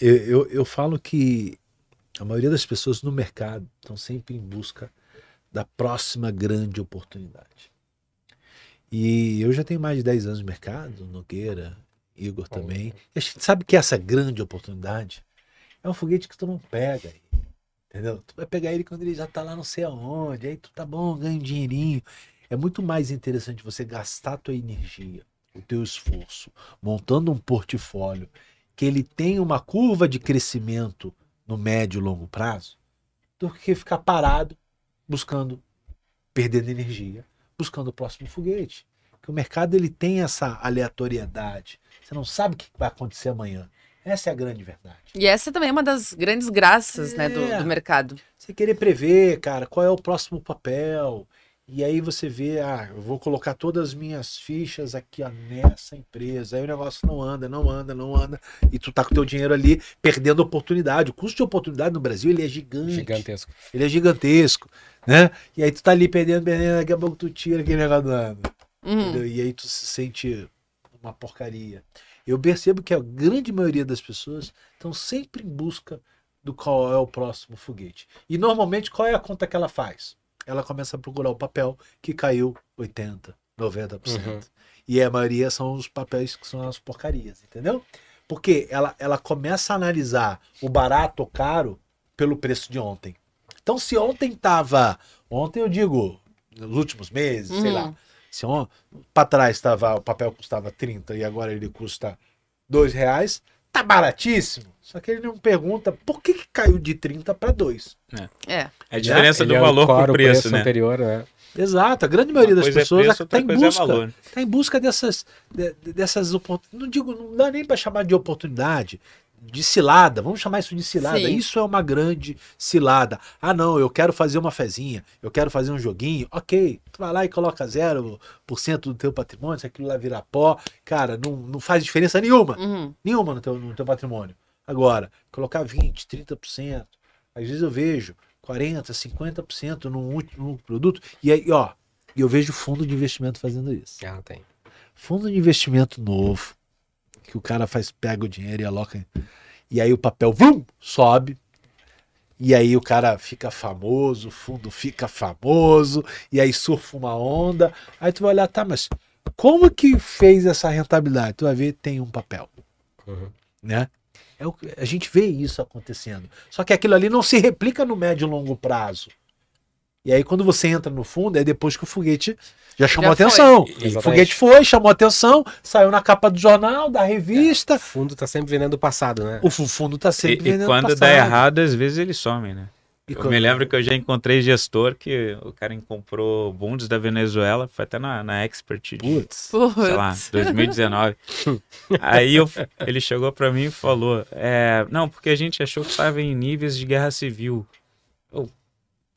Speaker 4: Eu, eu, eu falo que a maioria das pessoas no mercado estão sempre em busca da próxima grande oportunidade. E eu já tenho mais de 10 anos no mercado, Nogueira, Igor também. E a gente sabe que essa grande oportunidade é um foguete que tu não pega. Entendeu? Tu vai pegar ele quando ele já tá lá não sei aonde, aí tu tá bom, ganha um dinheirinho. É muito mais interessante você gastar a tua energia, o teu esforço, montando um portfólio que ele tenha uma curva de crescimento no médio e longo prazo, do que ficar parado buscando, perdendo energia, buscando o próximo foguete. Porque o mercado ele tem essa aleatoriedade. Você não sabe o que vai acontecer amanhã. Essa é a grande verdade.
Speaker 1: E essa também é uma das grandes graças, né, do,
Speaker 4: É.
Speaker 1: do mercado.
Speaker 4: Você querer prever, cara, qual é o próximo papel. E aí você vê, ah, eu vou colocar todas as minhas fichas aqui ó, nessa empresa. Aí o negócio não anda, não anda, não anda. E tu tá com o teu dinheiro ali perdendo oportunidade. O custo de oportunidade no Brasil ele é gigante.
Speaker 3: Gigantesco.
Speaker 4: Ele é gigantesco, né? E aí tu tá ali perdendo, perdendo, daqui a pouco tu tira aquele negócio do ano.
Speaker 1: Uhum.
Speaker 4: E aí tu se sente uma porcaria. Eu percebo que a grande maioria das pessoas estão sempre em busca do qual é o próximo foguete. E normalmente qual é a conta que ela faz? Ela começa a procurar o papel que caiu 80, 90%.
Speaker 3: Uhum.
Speaker 4: E a maioria são os papéis que são as porcarias, entendeu? Porque ela, ela começa a analisar o barato ou caro pelo preço de ontem. Então, se ontem tava. Ontem eu digo, nos últimos meses, sei
Speaker 1: Uhum.
Speaker 4: lá. Se on, para trás tava, o papel custava 30 e agora ele custa 2 reais, tá baratíssimo. Só que ele não pergunta por que, que caiu de 30 para 2.
Speaker 1: É.
Speaker 2: É a diferença
Speaker 3: Ele
Speaker 2: do valor
Speaker 3: ancora
Speaker 2: pro
Speaker 3: o
Speaker 2: preço, né?
Speaker 3: anterior, né?
Speaker 4: Exato, a grande maioria das pessoas
Speaker 2: é preço,
Speaker 4: está
Speaker 2: outra
Speaker 4: em
Speaker 2: é
Speaker 4: busca.
Speaker 2: valor.
Speaker 4: Tá em busca dessas, de- de- dessas oportunidades. Não digo, não dá nem para chamar de oportunidade, de cilada. Vamos chamar isso de cilada.
Speaker 1: Sim.
Speaker 4: Isso é uma grande cilada. Ah, não, eu quero fazer uma fezinha, eu quero fazer um joguinho. Ok, tu vai lá e coloca 0% do teu patrimônio, se aquilo lá virar pó, cara, não, não faz diferença nenhuma.
Speaker 1: Uhum.
Speaker 4: Nenhuma no teu, no teu patrimônio. Agora, colocar 20%, 30%, às vezes eu vejo 40%, 50% num último produto. E aí, ó, eu vejo fundo de investimento fazendo isso.
Speaker 3: Ah, tem.
Speaker 4: Fundo de investimento novo, que o cara faz, pega o dinheiro e aloca. E aí o papel, vum, sobe. E aí o cara fica famoso, o fundo fica famoso, e aí surfa uma onda. Aí tu vai olhar, tá, mas como que fez essa rentabilidade? Tu vai ver, tem um papel
Speaker 3: Uhum.
Speaker 4: né? É o que- a gente vê isso acontecendo. Só que aquilo ali não se replica no médio e longo prazo. E aí, quando você entra no fundo, é depois que o foguete já chamou
Speaker 1: Já
Speaker 4: atenção. O foguete foi, chamou atenção, saiu na capa do jornal, da revista.
Speaker 3: O fundo tá sempre vendendo o passado, né?
Speaker 4: O fu- fundo tá
Speaker 2: E,
Speaker 4: sempre
Speaker 2: e
Speaker 4: vendendo
Speaker 2: quando
Speaker 4: passado.
Speaker 2: dá errado, às vezes eles somem, né?
Speaker 4: E
Speaker 2: Eu me lembro que eu já encontrei gestor que o cara comprou bundes da Venezuela, foi até na, na Expert de,
Speaker 4: Putz.
Speaker 2: sei lá,
Speaker 1: Putz.
Speaker 2: 2019. [laughs] Aí eu- ele chegou pra mim e falou: é, Não, porque a gente achou que estava em níveis de guerra civil. Eu,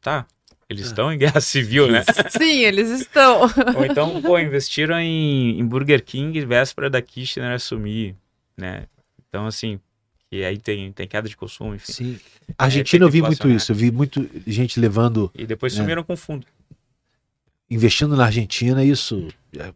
Speaker 2: tá, eles estão em guerra civil, né? [laughs]
Speaker 1: Sim, eles estão. [laughs]
Speaker 2: Ou então, pô, investiram em, em Burger King véspera da Kirchner assumir, né? Então, assim, e aí tem, tem queda de consumo, enfim.
Speaker 4: Sim. Argentina eu vi muito isso. Eu vi muito gente levando.
Speaker 2: E depois
Speaker 4: É.
Speaker 2: sumiram com fundo.
Speaker 4: investindo na Argentina, isso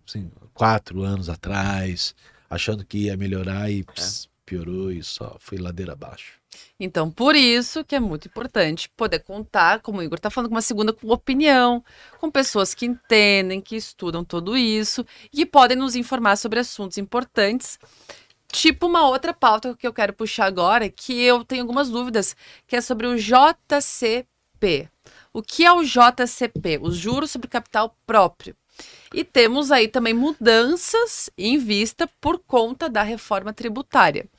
Speaker 4: assim, quatro anos atrás, achando que ia melhorar e ps, piorou e só foi ladeira abaixo.
Speaker 1: Então, por isso que é muito importante poder contar, como o Igor está falando, com uma segunda opinião, com pessoas que entendem, que estudam tudo isso e que podem nos informar sobre assuntos importantes. Tipo uma outra pauta que eu quero puxar agora, que eu tenho algumas dúvidas, que é sobre o JCP. O que é o JCP? Os juros sobre capital próprio. E temos aí também mudanças em vista por conta da reforma tributária.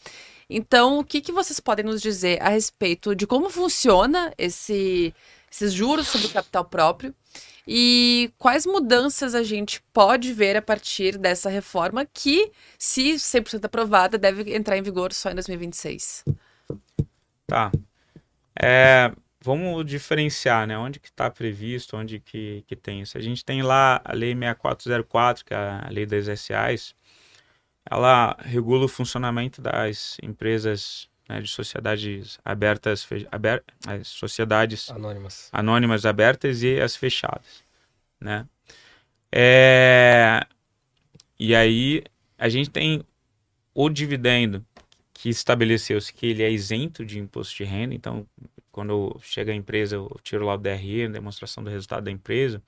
Speaker 1: Então, o que, que vocês podem nos dizer a respeito de como funciona esse, esses juros sobre capital próprio e quais mudanças a gente pode ver a partir dessa reforma que, se 100% aprovada, deve entrar em vigor só em 2026?
Speaker 2: Tá. É, vamos diferenciar, né? Onde que está previsto, onde que, que tem isso. A gente tem lá a Lei 6404, que é a Lei das SAs, ela regula o funcionamento das empresas né, de sociedades abertas, aber, as sociedades
Speaker 3: Anônimas.
Speaker 2: anônimas abertas e as fechadas, né? É... E aí a gente tem o dividendo que estabeleceu-se que ele é isento de imposto de renda, então quando chega a empresa, eu tiro lá o DRE, demonstração do resultado da empresa,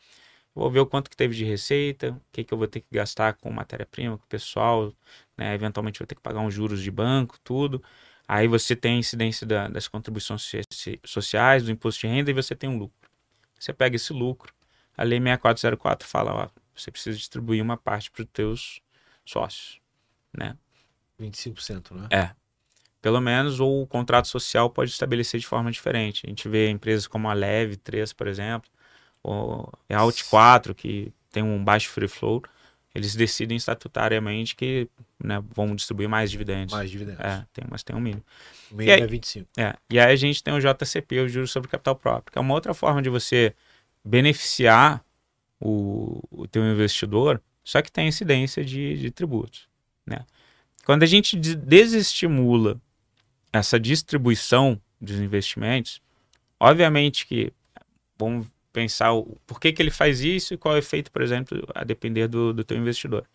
Speaker 2: vou ver o quanto que teve de receita, o que, que eu vou ter que gastar com matéria-prima, com o pessoal, né? eventualmente vou ter que pagar uns juros de banco, tudo. Aí você tem a incidência da, das contribuições sociais, do imposto de renda e você tem um lucro. Você pega esse lucro, a lei 6404 fala, ó, você precisa distribuir uma parte para os teus sócios, né?
Speaker 4: 25%, né?
Speaker 2: É. Pelo menos, ou o contrato social pode estabelecer de forma diferente. A gente vê empresas como a Leve 3, por exemplo, ou a Alt 4, que tem um baixo free flow, eles decidem estatutariamente que né, vão distribuir mais dividendos.
Speaker 4: Mais dividendos.
Speaker 2: É, tem, mas tem um mínimo.
Speaker 4: O mínimo é 25.
Speaker 2: É, e aí a gente tem o JCP, o Juros sobre Capital Próprio, que é uma outra forma de você beneficiar o, o teu investidor, só que tem incidência de, de tributos. Né? Quando a gente desestimula essa distribuição dos investimentos, obviamente que vamos pensar o, por que, que ele faz isso e qual é o efeito, por exemplo, a depender do, do teu investidor.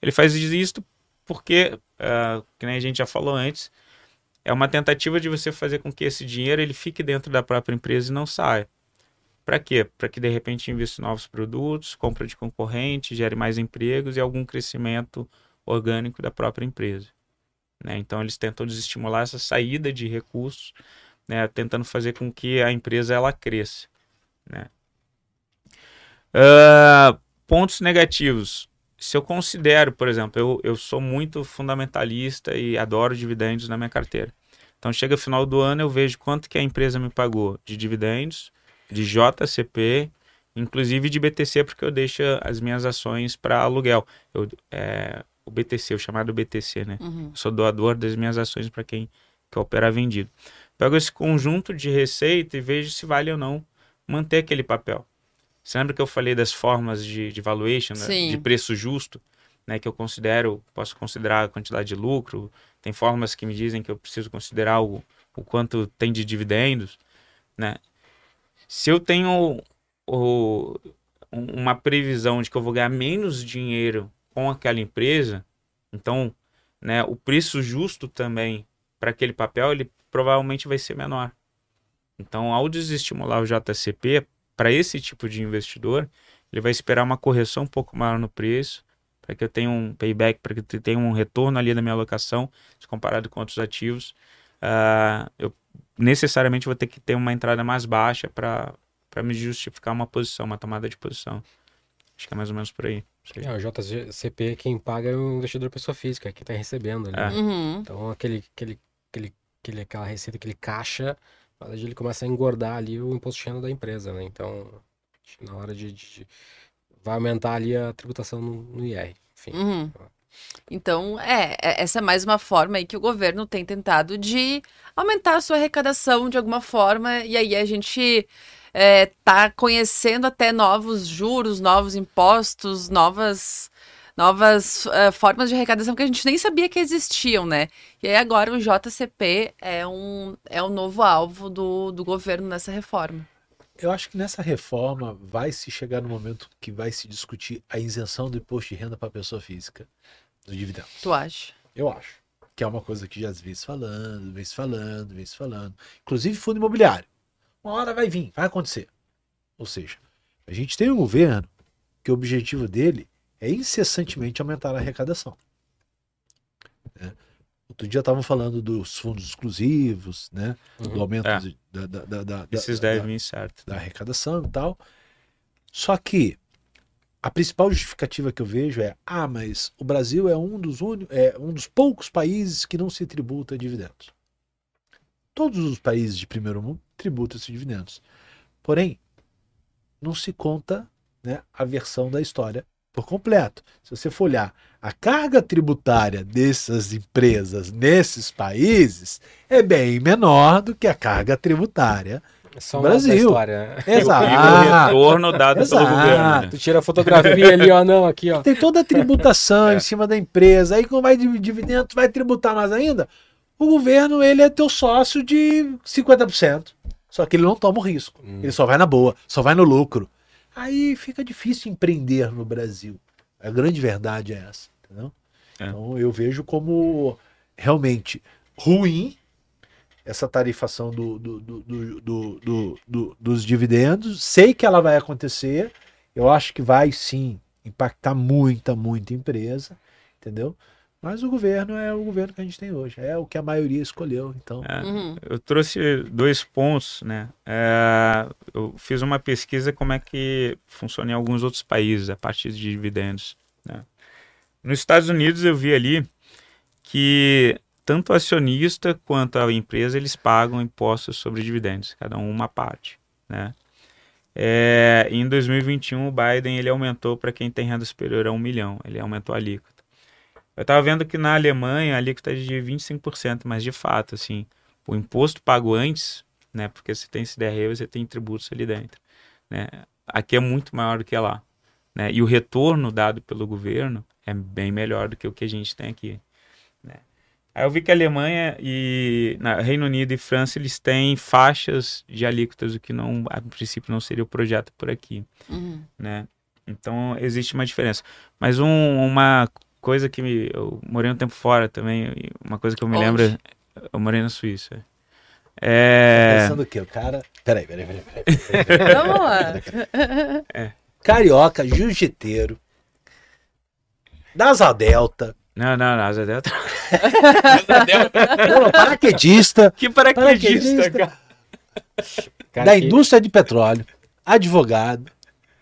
Speaker 2: Ele faz isso porque, uh, que nem a gente já falou antes, é uma tentativa de você fazer com que esse dinheiro ele fique dentro da própria empresa e não saia. Para quê? Para que de repente invista em novos produtos, compra de concorrente, gere mais empregos e algum crescimento orgânico da própria empresa. Né? Então eles tentam desestimular essa saída de recursos, né? tentando fazer com que a empresa ela cresça. Né? Uh, pontos negativos. Se eu considero, por exemplo, eu, eu sou muito fundamentalista e adoro dividendos na minha carteira. Então chega o final do ano, eu vejo quanto que a empresa me pagou de dividendos, de JCP, inclusive de BTC, porque eu deixo as minhas ações para aluguel. Eu, é, o BTC, o chamado BTC, né? Uhum. sou doador das minhas ações para quem quer operar vendido. Pego esse conjunto de receita e vejo se vale ou não manter aquele papel. Você lembra que eu falei das formas de, de valuation, né? de preço justo, né? Que eu considero, posso considerar a quantidade de lucro. Tem formas que me dizem que eu preciso considerar o, o quanto tem de dividendos, né? Se eu tenho o, uma previsão de que eu vou ganhar menos dinheiro com aquela empresa, então, né, o preço justo também para aquele papel, ele provavelmente vai ser menor. Então, ao desestimular o JCP, para esse tipo de investidor, ele vai esperar uma correção um pouco maior no preço, para que eu tenha um payback, para que eu tenha um retorno ali da minha alocação, se comparado com outros ativos. Uh, eu necessariamente vou ter que ter uma entrada mais baixa para me justificar uma posição, uma tomada de posição. Acho que é mais ou menos por aí.
Speaker 3: É, o JCP, quem paga é o investidor pessoa física, que está recebendo. Né?
Speaker 1: É. Uhum.
Speaker 3: Então, aquele, aquele, aquele, aquele, aquela receita, aquele caixa, ele começa a engordar ali o imposto de renda da empresa, né? Então, na hora de, de, de vai aumentar ali a tributação no, no IR, enfim.
Speaker 1: Uhum. Então, é, é, essa é mais uma forma aí que o governo tem tentado de aumentar a sua arrecadação de alguma forma, e aí a gente é, tá conhecendo até novos juros, novos impostos, novas novas uh, formas de arrecadação que a gente nem sabia que existiam, né? E aí agora o JCP é um, é um novo alvo do, do governo nessa reforma.
Speaker 4: Eu acho que nessa reforma vai se chegar no momento que vai se discutir a isenção do imposto de renda para a pessoa física do dividendo.
Speaker 1: Tu acha?
Speaker 4: Eu acho. Que é uma coisa que já vem se falando, vem se falando, vem se falando. Inclusive fundo imobiliário. Uma hora vai vir, vai acontecer. Ou seja, a gente tem um governo que o objetivo dele é incessantemente aumentar a arrecadação. Né? Outro dia estavam falando dos fundos exclusivos, né? Do
Speaker 3: Uhum.
Speaker 4: aumento
Speaker 2: É.
Speaker 4: da, da, da,
Speaker 2: Esses
Speaker 4: da-
Speaker 2: devem certo.
Speaker 4: da arrecadação e tal. Só que a principal justificativa que eu vejo é: ah, mas o Brasil é um dos, uni- é um dos poucos países que não se tributa dividendos. Todos os países de primeiro mundo tributam esses dividendos. Porém, não se conta né, a versão da história por completo. Se você for olhar a carga tributária dessas empresas nesses países, é bem menor do que a carga tributária
Speaker 3: É só
Speaker 4: No Brasil.
Speaker 3: história. né?
Speaker 2: E [laughs] o
Speaker 4: Exato.
Speaker 2: retorno dado pelo governo. né?
Speaker 3: Tu tira a fotografia ali, ó, não, aqui, ó.
Speaker 4: Tem toda a tributação [laughs]
Speaker 2: É.
Speaker 4: em cima da empresa. Aí quando vai de dividendo, tu vai tributar mais ainda. O governo, ele é teu sócio de 50%. Só que ele não toma o risco.
Speaker 3: Hum.
Speaker 4: Ele só vai na boa, só vai no lucro. Aí fica difícil empreender no Brasil. A grande verdade é essa, entendeu?
Speaker 2: É.
Speaker 4: Então eu vejo como realmente ruim essa tarifação do, do- do- do- do- do- do- dos dividendos. Sei que ela vai acontecer. Eu acho que vai sim impactar muita, muita empresa, entendeu? Mas o governo é o governo que a gente tem hoje. É o que a maioria escolheu. Então,
Speaker 2: É.
Speaker 1: Uhum.
Speaker 2: Eu trouxe dois pontos, né? É, eu fiz uma pesquisa como é que funciona em alguns outros países a partir de dividendos. Né? Nos Estados Unidos eu vi ali que tanto o acionista quanto a empresa eles pagam impostos sobre dividendos, cada um uma parte, né? É, em 2021 o Biden ele aumentou para quem tem renda superior a um milhão, ele aumentou a alíquota. Eu estava vendo que na Alemanha a alíquota é de 25%, mas de fato, assim, o imposto pago antes, né? Porque você tem CDR, você tem tributos ali dentro, né? Aqui é muito maior do que lá, né? E o retorno dado pelo governo é bem melhor do que o que a gente tem aqui, né? Aí eu vi que a Alemanha e na Reino Unido e França eles têm faixas de alíquotas, o que não, a princípio não seria o projeto por aqui
Speaker 1: Uhum.
Speaker 2: né? Então existe uma diferença. Mas um- uma coisa que me, eu morei um tempo fora também, uma coisa que eu me
Speaker 1: Onde?
Speaker 2: lembro, eu morei na Suíça. É,
Speaker 4: pensando o quê? O cara. Peraí, peraí, peraí. peraí, peraí.
Speaker 1: Vamos lá.
Speaker 4: Carioca, jiu-jiteiro, da Asa Delta,
Speaker 2: não, não, não, Asa Delta.
Speaker 4: paraquedista, [laughs]
Speaker 2: Que paraquedista,
Speaker 4: Paraquedista.
Speaker 2: cara.
Speaker 3: Cara, [laughs]
Speaker 4: da
Speaker 3: que-
Speaker 4: indústria de petróleo, advogado,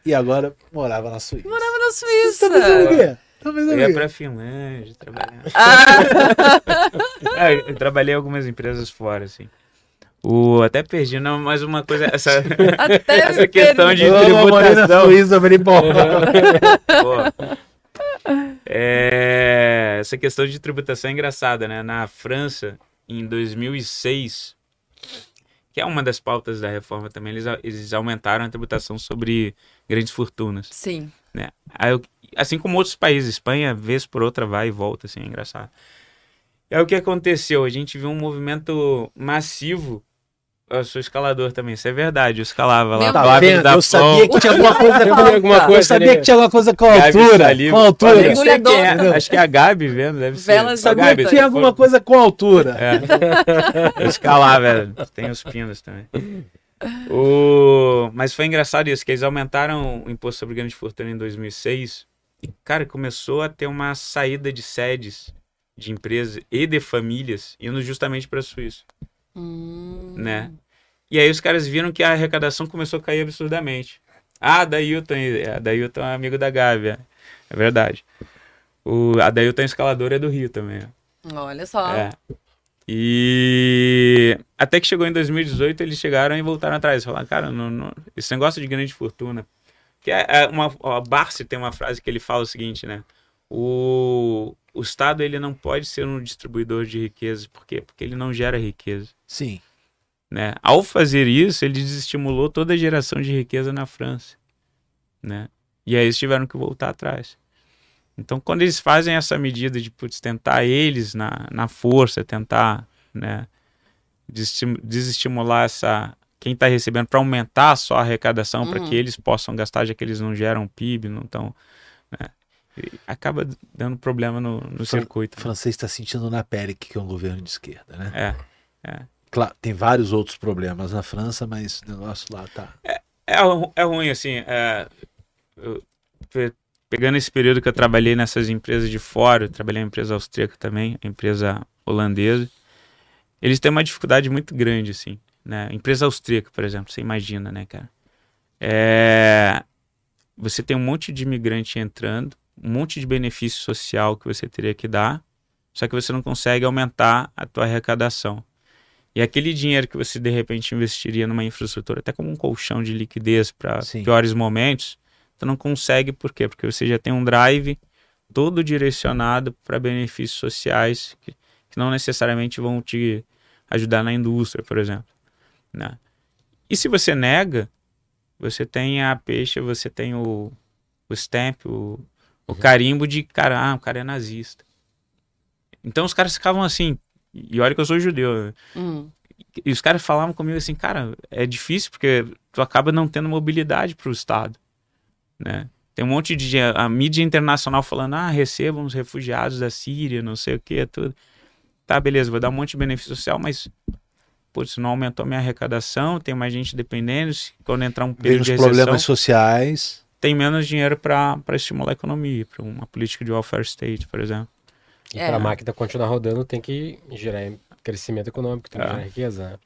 Speaker 4: e agora morava na Suíça.
Speaker 1: Morava na
Speaker 4: Tá
Speaker 1: Suíça.
Speaker 4: pensando o quê? Pensando
Speaker 2: Eu ia pra Finlândia trabalhar. [laughs]
Speaker 1: Ah,
Speaker 2: Ah, eu trabalhei em algumas empresas fora, assim. O, até perdi, não, mas uma coisa, essa,
Speaker 1: até [laughs]
Speaker 2: essa questão de tributação.
Speaker 4: Suíça, [laughs] pô.
Speaker 2: É, essa questão de tributação é engraçada, né? Na França, em 2006, que é uma das pautas da reforma também, eles, eles aumentaram a tributação sobre grandes fortunas.
Speaker 1: Sim.
Speaker 2: Aí eu- assim como outros países, Espanha, vez por outra, vai e volta, assim, é engraçado. E aí o que aconteceu? A gente viu um movimento massivo. Eu sou escalador também, isso é verdade. Eu escalava lá
Speaker 4: vendo?
Speaker 2: da
Speaker 4: Eu sabia que tinha alguma coisa [laughs] com
Speaker 3: alguma
Speaker 1: Eu
Speaker 3: coisa
Speaker 4: Eu sabia
Speaker 3: ali.
Speaker 4: que tinha alguma coisa com a altura.
Speaker 2: Saliba.
Speaker 4: Com a altura.
Speaker 2: Quem é. Acho que é a Gabi vendo, deve ser.
Speaker 1: Velas
Speaker 4: Sabia
Speaker 2: Gabi,
Speaker 4: que tinha
Speaker 2: for-
Speaker 4: alguma coisa com a altura.
Speaker 2: É. Eu escalar, velho. Tem os pinos também. O... Mas foi engraçado isso, que eles aumentaram o imposto sobre grande fortuna em 2006. E, cara, começou a ter uma saída de sedes de empresas e de famílias indo justamente para a Suíça,
Speaker 1: Hum.
Speaker 2: né? E aí os caras viram que a arrecadação começou a cair absurdamente. Ah, a Dailton, a Dailton é amigo da Gabi, é, é verdade. O, a Dailton escaladora é do Rio também.
Speaker 1: Olha só.
Speaker 2: É. E até que chegou em 2018, eles chegaram e voltaram atrás. Falaram, cara, não, não- esse negócio de grande fortuna. Que é, é uma, a Barsi tem uma frase que ele fala o seguinte, né? O, o Estado ele não pode ser um distribuidor de riqueza. Por quê? Porque ele não gera riqueza.
Speaker 4: Sim.
Speaker 2: Né? Ao fazer isso, ele desestimulou toda a geração de riqueza na França. Né? E aí eles tiveram que voltar atrás. Então, quando eles fazem essa medida de putz, tentar eles na, na força, tentar né, desestim- desestimular essa quem está recebendo para aumentar a sua arrecadação, para
Speaker 1: Uhum.
Speaker 2: que eles possam gastar, já que eles não geram PIB, não estão. Né? Acaba dando problema no, no
Speaker 4: Fran-
Speaker 2: circuito.
Speaker 4: O francês está sentindo na pele que é um governo de esquerda, né?
Speaker 2: É.
Speaker 4: Claro, tem vários outros problemas na França, mas o negócio lá tá.
Speaker 2: É, ru- é ruim, assim. é, eu- pe- pegando esse período que eu trabalhei nessas empresas de fora, eu trabalhei em empresa austríaca também, empresa holandesa, eles têm uma dificuldade muito grande, assim. Né? Empresa austríaca, por exemplo, você imagina, né, cara? É, você tem um monte de imigrante entrando, um monte de benefício social que você teria que dar, só que você não consegue aumentar a tua arrecadação. E aquele dinheiro que você de repente investiria numa infraestrutura, até como um colchão de liquidez para piores momentos, tu não consegue, por quê? Porque você já tem um drive todo direcionado para benefícios sociais que, que não necessariamente vão te ajudar na indústria, por exemplo. Né? E se você nega, você tem a peixe, você tem o, o stamp, o, o carimbo de cara, ah, o cara é nazista. Então os caras ficavam assim, e olha que eu sou judeu, né?
Speaker 1: Hum.
Speaker 2: E os caras falavam comigo assim, cara, é difícil porque tu acaba não tendo mobilidade para o Estado, né? Tem um monte de a mídia internacional falando, ah, recebam os refugiados da Síria, não sei o que, tudo. Tá, beleza, vou dar um monte de benefício social, mas isso não aumentou minha arrecadação, tem mais gente dependendo, se quando entrar um período
Speaker 4: os
Speaker 2: de recessão,
Speaker 4: problemas sociais.
Speaker 2: tem menos dinheiro para estimular a economia, para uma política de welfare state, por exemplo.
Speaker 3: E
Speaker 1: É.
Speaker 3: para a máquina continuar rodando, tem que gerar crescimento econômico, tem que
Speaker 2: É.
Speaker 3: gerar riqueza. né?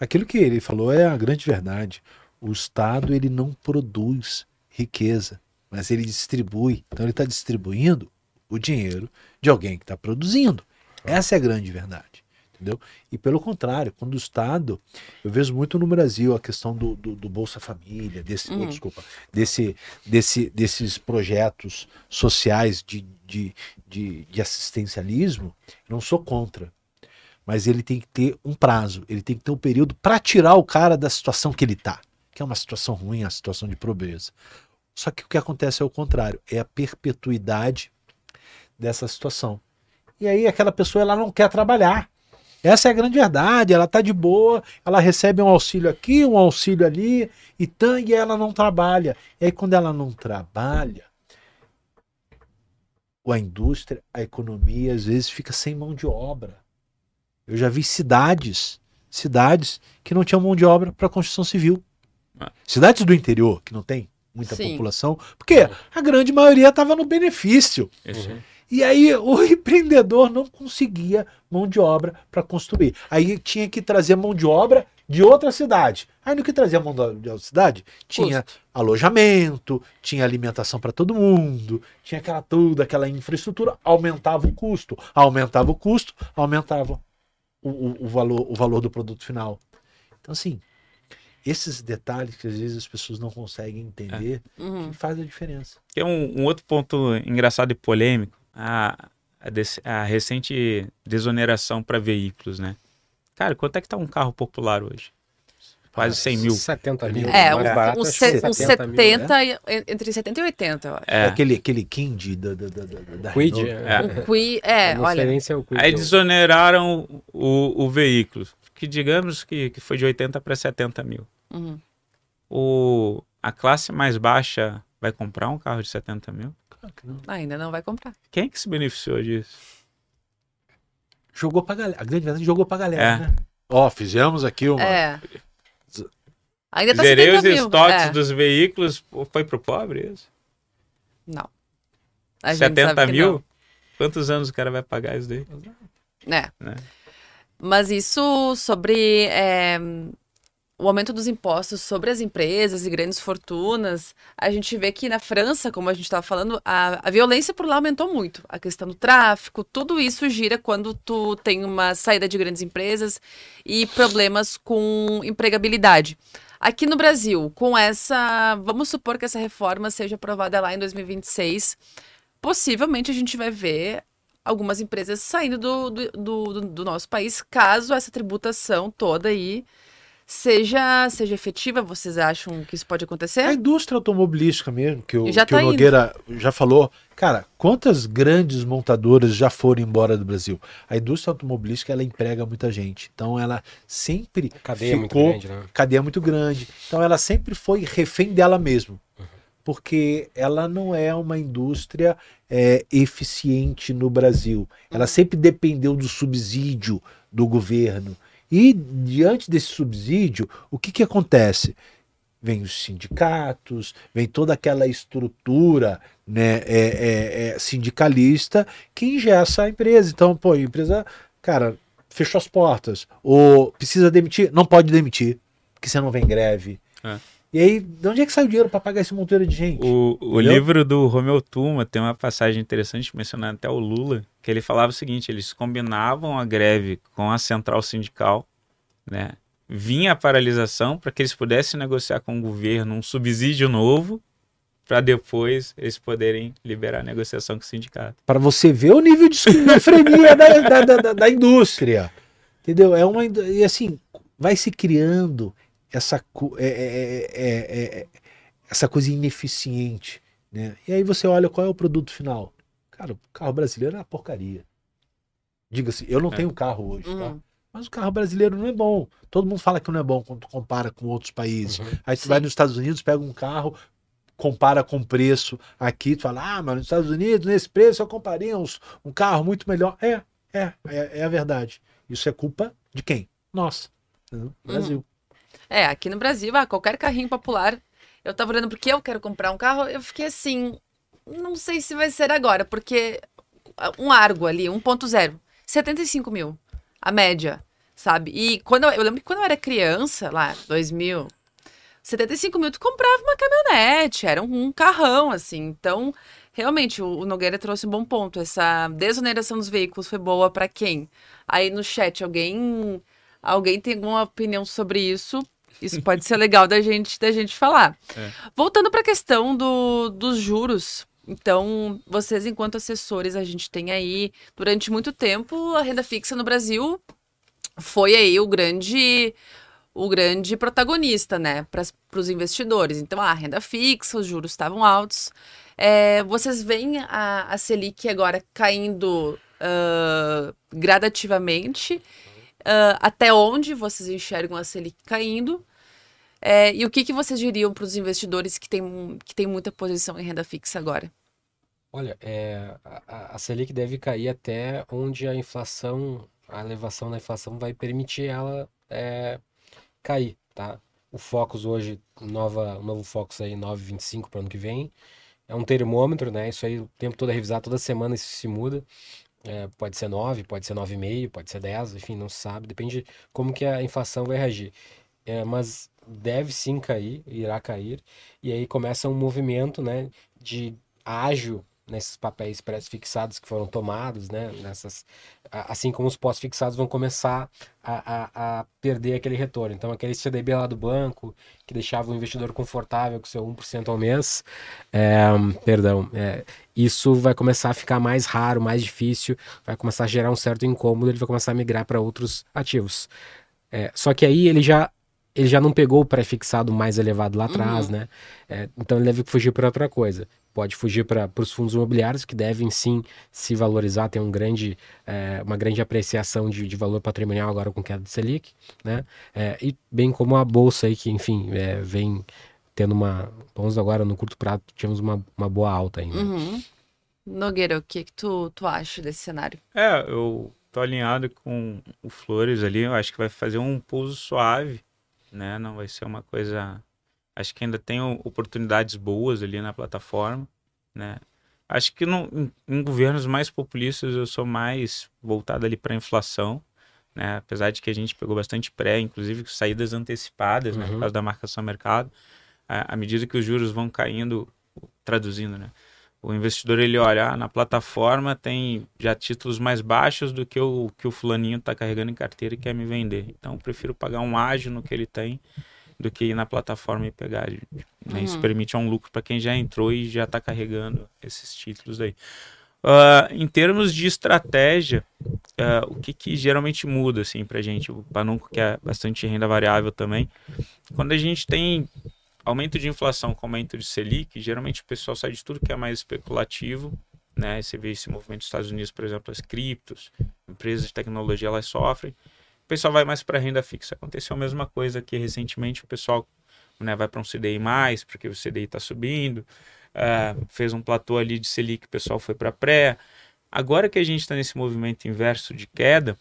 Speaker 4: Aquilo que ele falou é a grande verdade. O Estado ele não produz riqueza, mas ele distribui. Então ele está distribuindo o dinheiro de alguém que está produzindo. Essa é a grande verdade. Entendeu? E pelo contrário, quando o Estado, eu vejo muito no Brasil a questão do, do, do Bolsa Família, desse, oh, desculpa, desse, desse, desses projetos sociais de, de, de, de assistencialismo, não sou contra mas ele tem que ter um prazo, ele tem que ter um período para tirar o cara da situação que ele tá, que é uma situação ruim, a situação de pobreza. Só que o que acontece é o contrário, é a perpetuidade dessa situação. E aí aquela pessoa ela não quer trabalhar. Essa é a grande verdade, ela tá de boa, ela recebe um auxílio aqui, um auxílio ali, e, tam, e ela não trabalha. E aí quando ela não trabalha, a indústria, a economia às vezes fica sem mão de obra. Eu já vi cidades, cidades que não tinham mão de obra para construção civil.
Speaker 2: Ah.
Speaker 4: Cidades do interior que não tem muita
Speaker 1: Sim.
Speaker 4: população, porque a grande maioria estava no benefício.
Speaker 3: Uhum.
Speaker 4: E aí o [laughs] empreendedor não conseguia mão de obra para construir. Aí tinha que trazer mão de obra de outra cidade. Aí no que trazia mão de obra de outra cidade, tinha
Speaker 1: Custo.
Speaker 4: alojamento, tinha alimentação para todo mundo, tinha aquela toda aquela infraestrutura, aumentava o custo, aumentava o custo, aumentava o, o, o valor o valor do produto final. Então assim, esses detalhes que às vezes as pessoas não conseguem entender,
Speaker 1: Uhum.
Speaker 4: que faz a diferença.
Speaker 2: Tem um, um outro ponto engraçado e polêmico, a, a, des- a recente desoneração para veículos, né? Cara, quanto é que tá um carro popular hoje? Quase 100 mil.
Speaker 3: 70 mil.
Speaker 1: É, um,
Speaker 3: barato,
Speaker 1: um,
Speaker 3: acho
Speaker 1: se-
Speaker 3: que
Speaker 1: um
Speaker 3: 70 mil, né?
Speaker 1: 70, e- entre 70 e 80, eu acho.
Speaker 2: É.
Speaker 4: Aquele aquele Kind da da da, da, da
Speaker 3: Quid,
Speaker 4: Renault.
Speaker 2: É.
Speaker 1: O Qui, é,
Speaker 3: sei
Speaker 1: olha,
Speaker 3: é o Quid.
Speaker 2: Aí
Speaker 3: eu-
Speaker 2: desoneraram o, o veículo, que digamos que, que foi de 80 para 70 mil.
Speaker 1: uhum.
Speaker 2: O, a classe mais baixa vai comprar um carro de 70 mil?
Speaker 4: Não.
Speaker 1: ainda não vai comprar.
Speaker 2: Quem é que se beneficiou disso?
Speaker 4: Jogou pra galera. A grande verdade jogou pra galera,
Speaker 2: É.
Speaker 4: né? Ó, fizemos aqui uma.
Speaker 1: É. Ainda tá
Speaker 2: Zerei
Speaker 1: 70
Speaker 2: os
Speaker 1: mil.
Speaker 2: estoques
Speaker 1: é.
Speaker 2: dos veículos, foi pro pobre isso?
Speaker 1: Não. A gente
Speaker 2: 70
Speaker 1: sabe que
Speaker 2: mil? Quantos anos o cara vai pagar isso daí?
Speaker 1: não. É.
Speaker 2: Né?
Speaker 1: Mas isso sobre é, o aumento dos impostos sobre as empresas e grandes fortunas, a gente vê que na França, como a gente estava falando, a, a violência por lá aumentou muito. A questão do tráfico, tudo isso gira quando tu tem uma saída de grandes empresas e problemas com empregabilidade. Aqui no Brasil, com essa. Vamos supor que essa reforma seja aprovada lá em 2026. Possivelmente a gente vai ver algumas empresas saindo do, do, do, do nosso país, caso essa tributação toda aí seja, seja efetiva. Vocês acham que isso pode
Speaker 4: A
Speaker 1: acontecer?
Speaker 4: indústria automobilística mesmo, que o,
Speaker 1: já
Speaker 4: que o
Speaker 1: tá indo.
Speaker 4: Nogueira já falou, Cara, quantas grandes montadoras já foram embora do Brasil? A indústria automobilística ela emprega muita gente. Então ela sempre
Speaker 3: A cadeia é muito
Speaker 4: ficou
Speaker 3: grande, né?
Speaker 4: cadeia muito grande. Então ela sempre foi refém dela mesma. Porque ela não é uma indústria é, eficiente no Brasil. Ela sempre dependeu do subsídio do governo. E diante desse subsídio, o que, que acontece? Vem os sindicatos, vem toda aquela estrutura né, é, é, é, sindicalista que ingessa a empresa. Então, pô, a empresa, cara, fechou as portas. Ou precisa demitir? Não pode demitir, porque você não vem greve.
Speaker 2: É.
Speaker 4: E aí, de onde é que sai o dinheiro para pagar esse monteiro de gente?
Speaker 2: O, o livro do Romeu Tuma tem uma passagem interessante, mencionando até o Lula, que ele falava o seguinte: eles combinavam a greve com a central sindical, né? Vinha a paralisação para que eles pudessem negociar com o governo um subsídio novo, para depois eles poderem liberar a negociação com o sindicato.
Speaker 4: Para você ver o nível de esquizofrenia da, da, da, da- indústria. Entendeu? É uma. E assim, vai se criando essa, é- é- é- é- é- essa coisa ineficiente. Né? E aí você olha qual é o produto final. Cara, o carro brasileiro é uma porcaria. Diga-se, eu não tenho carro hoje, tá?
Speaker 1: Uhum.
Speaker 4: Mas o carro brasileiro não é bom. Todo mundo fala que não é bom quando tu compara com outros países.
Speaker 3: Uhum.
Speaker 4: Aí tu
Speaker 1: Sim.
Speaker 4: vai nos Estados Unidos, pega um carro, compara com preço aqui, tu fala, ah, mas nos Estados Unidos, nesse preço, eu compraria uns- um carro muito melhor. É, é, é, é a verdade. Isso é culpa de quem? Nossa. Entendeu? Brasil.
Speaker 1: É, aqui no Brasil, ah, qualquer carrinho popular. Eu tava olhando porque eu quero comprar um carro, eu fiquei assim, não sei se vai ser agora, porque um Argo ali, 1.0, 75 mil, a média, sabe? E quando eu, eu lembro que quando eu era criança, lá, 2000, 75 mil tu comprava uma caminhonete, era um, um carrão, assim. Então, realmente, o, o Nogueira trouxe um bom ponto. Essa desoneração dos veículos foi boa pra quem? Aí no chat, alguém alguém tem alguma opinião sobre isso? Isso pode ser legal da gente, da gente falar.
Speaker 2: É.
Speaker 1: Voltando para a questão do, dos juros. Então, vocês, enquanto assessores, a gente tem aí, durante muito tempo, a renda fixa no Brasil foi aí o grande o grande protagonista, né, para os investidores. Então, a renda fixa, os juros estavam altos. É, vocês veem a, a Selic agora caindo ah, gradativamente. Ah, até onde vocês enxergam a Selic caindo? É, e o que, que vocês diriam para os investidores que têm que tem muita posição em renda fixa agora?
Speaker 3: Olha, é, a- a, a Selic deve cair até onde a inflação, a elevação da inflação vai permitir ela é, cair, tá? O Focus hoje, nova, o novo Focus aí, 9,25 para o ano que vem, é um termômetro, né? Isso aí o tempo todo é revisado, toda semana isso se muda. É, pode ser 9, pode ser 9,5, pode ser 10, enfim, não se sabe, depende como que a inflação vai reagir. É, mas deve sim cair, irá cair, e aí começa um movimento, né, de ágil nesses papéis pré-fixados que foram tomados, né, nessas, assim como os pós-fixados vão começar a, a, a perder aquele retorno. Então, aquele CDB lá do banco, que deixava o investidor confortável com seu 1% ao mês, é, perdão, é, isso vai começar a ficar mais raro, mais difícil, vai começar a gerar um certo incômodo, ele vai começar a migrar para outros ativos. É, só que aí ele já ele já não pegou o pré-fixado mais elevado lá atrás, né? É, então ele deve fugir para outra coisa. Pode fugir para os fundos imobiliários que devem sim se valorizar, tem um grande, é, uma grande apreciação de, de valor patrimonial agora com queda de Selic, né? É, e bem como a bolsa aí que, enfim, é, vem tendo uma, menos agora no curto prazo tivemos uma, uma boa alta ainda.
Speaker 1: Uhum. Nogueira, o que, que tu, tu acha desse cenário?
Speaker 2: É, eu tô alinhado com o Flores ali, eu acho que vai fazer um pouso suave, né? Não vai ser uma coisa. Acho que ainda tem oportunidades boas ali na plataforma, né? Acho que no, em, em governos mais populistas eu sou mais voltado ali para inflação, né? Apesar de que a gente pegou bastante pré, inclusive saídas antecipadas, né? Por
Speaker 3: Uhum.
Speaker 2: causa da marcação ao mercado. À à medida que os juros vão caindo, traduzindo, né? O investidor ele olha, ah, na plataforma tem já títulos mais baixos do que o que o fulaninho está carregando em carteira e quer me vender. Então eu prefiro pagar um ágio no que ele tem do que ir na plataforma e pegar. né? Isso
Speaker 1: Uhum.
Speaker 2: permite um lucro para quem já entrou e já está carregando esses títulos aí. Ah, em termos de estratégia, ah, o que, que geralmente muda assim para gente? O Panunco que é bastante renda variável também. Quando a gente tem aumento de inflação com aumento de Selic, geralmente o pessoal sai de tudo que é mais especulativo, né? Você vê esse movimento dos Estados Unidos, por exemplo, as criptos, empresas de tecnologia, elas sofrem. O pessoal vai mais para renda fixa. Aconteceu a mesma coisa aqui recentemente, o pessoal né, vai para um CDI mais, porque o CDI está subindo, uh, fez um platô ali de Selic, o pessoal foi para pré. Agora que a gente está nesse movimento inverso de queda,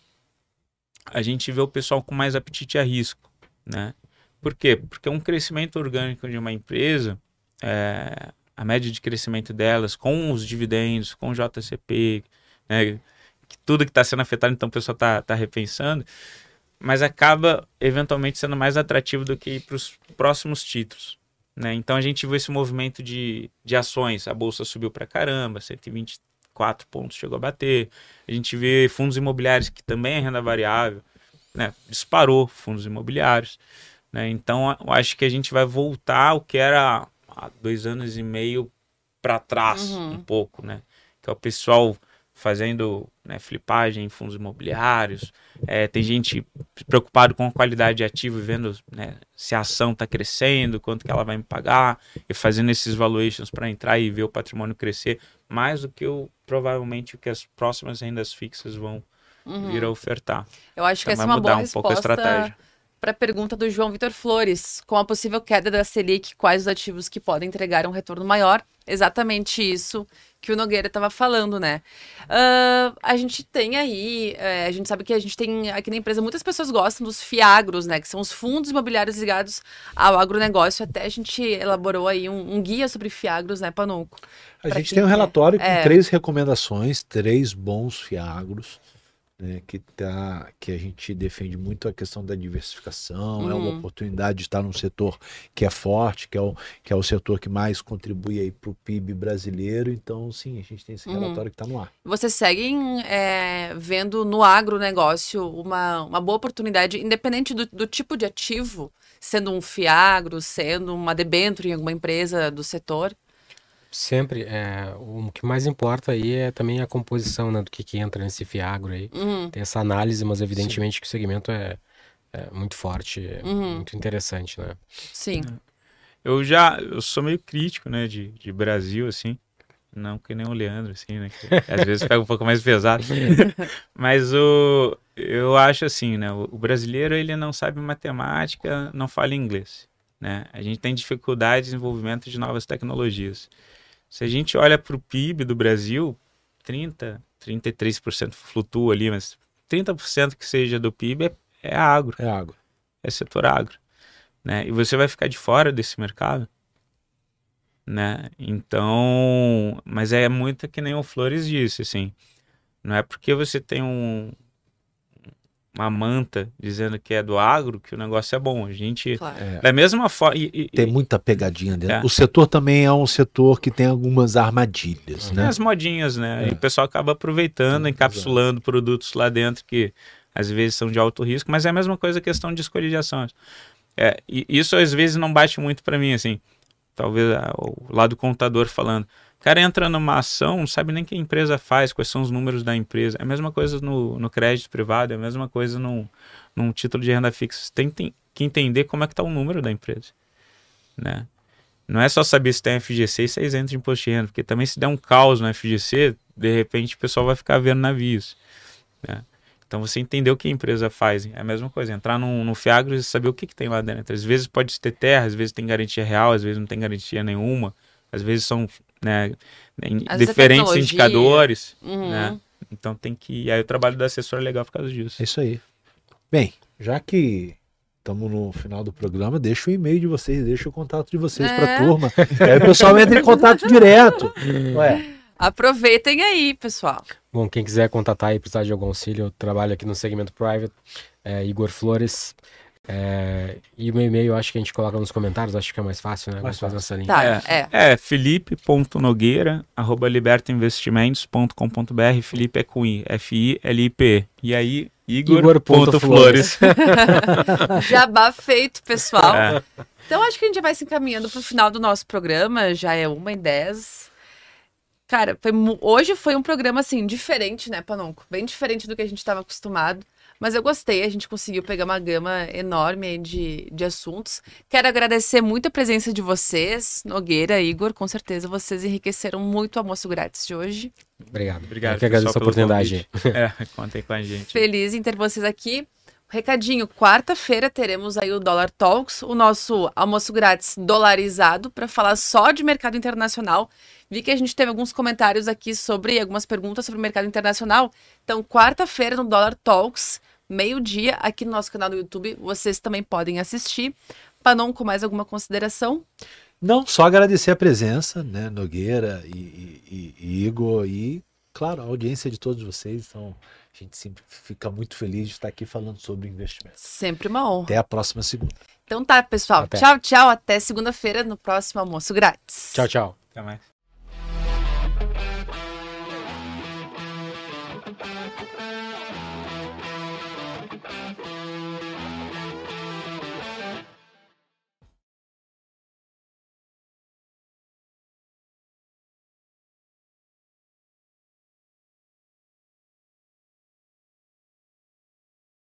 Speaker 2: a gente vê o pessoal com mais apetite a risco, né? Por quê? Porque um crescimento orgânico de uma empresa, é, a média de crescimento delas, com os dividendos, com o JCP, né, tudo que está sendo afetado, então o pessoal está tá repensando, mas acaba eventualmente sendo mais atrativo do que ir para os próximos títulos. Né? Então a gente viu esse movimento de, de ações, a bolsa subiu para caramba, 124 pontos chegou a bater. A gente vê fundos imobiliários, que também é renda variável, né? disparou fundos imobiliários. Né? Então, eu acho que a gente vai voltar ao que era há dois anos e meio para trás, uhum. um pouco, né? Que é o pessoal fazendo né, flipagem em fundos imobiliários, é, tem gente preocupado com a qualidade de ativo e vendo né, se a ação está crescendo, quanto que ela vai me pagar, e fazendo esses valuations para entrar e ver o patrimônio crescer, mais do que o, provavelmente o que as próximas rendas fixas vão uhum. vir a ofertar.
Speaker 1: Eu acho então, que essa é uma boa um resposta... pouco a estratégia para a pergunta do João Vitor Flores. Com a possível queda da Selic, quais os ativos que podem entregar um retorno maior? Exatamente isso que o Nogueira estava falando, né? Uh, a gente tem aí, é, a gente sabe que a gente tem aqui na empresa, muitas pessoas gostam dos FIAGROS, né? Que são os fundos imobiliários ligados ao agronegócio. Até a gente elaborou aí um, um guia sobre FIAGROS, né, Panuco?
Speaker 4: A gente tem um relatório com é. três recomendações, três bons FIAGROS né, que, tá, que a gente defende muito a questão da diversificação, uhum. é uma uhum. oportunidade de estar num setor que é forte, que é o, que é o setor que mais contribui para o PIB brasileiro. Então, sim, a gente tem esse uhum. relatório uhum. que está no ar.
Speaker 1: Vocês seguem é, vendo no agronegócio uma, uma boa oportunidade, independente do, do tipo de ativo, sendo um fiagro, sendo uma debênture em alguma empresa do setor?
Speaker 3: Sempre. É, o que mais importa aí é também a composição né, do que, que entra nesse fiagro aí. Uhum. Tem essa análise, mas evidentemente Sim. que o segmento é, é muito forte, é uhum. muito interessante, né?
Speaker 1: Sim. É.
Speaker 2: Eu já, eu sou meio crítico, né, de, de Brasil, assim. Não que nem o Leandro, assim, né? Que às vezes pega um pouco mais pesado. [laughs] Mas o, eu acho assim, né? O brasileiro, ele não sabe matemática, não fala inglês, né? A gente tem dificuldade de desenvolvimento de novas tecnologias. Se a gente olha para o PIB do Brasil, 30, 33% flutua ali, mas 30% que seja do PIB é, é agro.
Speaker 4: É agro.
Speaker 2: É setor agro. Né? E você vai ficar de fora desse mercado. Né? Então, mas é muito que nem o Flores disse, assim. Não é porque você tem um, uma manta dizendo que é do agro, que o negócio é bom. A gente, claro. é. da mesma forma.
Speaker 4: Tem muita pegadinha dentro. É. O setor também é um setor que tem algumas armadilhas, né?
Speaker 2: As modinhas, né? É. E o pessoal acaba aproveitando, Sim, encapsulando produtos lá dentro que às vezes são de alto risco, mas é a mesma coisa a questão de escolha de ações. É, e isso às vezes não bate muito para mim, assim. Talvez ah, o lado contador falando cara entra numa ação, não sabe nem que a empresa faz, quais são os números da empresa. É a mesma coisa no, no crédito privado, é a mesma coisa num, num título de renda fixa. Você tem, tem que entender como é que está o número da empresa. Né? Não é só saber se tem FGC e se é isento de imposto de renda, porque também se der um caos no FGC, de repente o pessoal vai ficar vendo navios. Né? Então você entender o que a empresa faz. É a mesma coisa, entrar no, no Fiagro e saber o que, que tem lá dentro. Às vezes pode ter terra, às vezes tem garantia real, às vezes não tem garantia nenhuma. Às vezes são né, diferentes indicadores, uhum. né? Então tem que. Aí o trabalho do assessor é legal por causa disso.
Speaker 4: É isso aí. Bem, já que estamos no final do programa, deixa o e-mail de vocês, deixa o contato de vocês é. para a turma. [laughs] aí o pessoal entra em contato direto. Ué.
Speaker 1: Aproveitem aí, pessoal.
Speaker 3: Bom, quem quiser contatar e precisar de algum auxílio, eu trabalho aqui no segmento private, é Igor Flores. É, e o meu e-mail acho que a gente coloca nos comentários, acho que é mais fácil, né? Mais fácil nessa linha.
Speaker 2: Tá, é, é. é felipe.nogueira, arroba libertainvestimentos.com.br, Felipe é com I, F-I-L-I-P. E aí, Igor.flores. Igor. [laughs]
Speaker 1: Jabá feito, pessoal. É. Então acho que a gente vai se encaminhando para o final do nosso programa, já é uma em dez. Cara, foi, hoje foi um programa assim, diferente, né, Panonco? Bem diferente do que a gente estava acostumado Mas eu gostei, a gente conseguiu pegar uma gama enorme de, de assuntos. Quero agradecer muito a presença de vocês, Nogueira, Igor. Com certeza vocês enriqueceram muito o almoço grátis de hoje.
Speaker 3: Obrigado.
Speaker 2: Obrigado,
Speaker 3: Eu que agradeço a oportunidade. [laughs]
Speaker 2: É, contem com a gente.
Speaker 1: Feliz em ter vocês aqui. Recadinho, quarta-feira teremos aí o Dollar Talks, o nosso almoço grátis dolarizado para falar só de mercado internacional. Vi que a gente teve alguns comentários aqui sobre algumas perguntas sobre o mercado internacional. Então, quarta-feira no Dollar Talks, meio-dia, aqui no nosso canal do YouTube, vocês também podem assistir. Panon, com mais alguma consideração?
Speaker 4: Não, só agradecer a presença, né, Nogueira e, e- e Igor, e, claro, a audiência de todos vocês. Então, a gente sempre fica muito feliz de estar aqui falando sobre investimentos.
Speaker 1: Sempre uma honra.
Speaker 4: Até a próxima segunda.
Speaker 1: Então tá, pessoal.
Speaker 3: Até.
Speaker 1: Tchau, tchau. Até segunda-feira no próximo almoço grátis.
Speaker 3: Tchau, tchau.
Speaker 2: Até mais.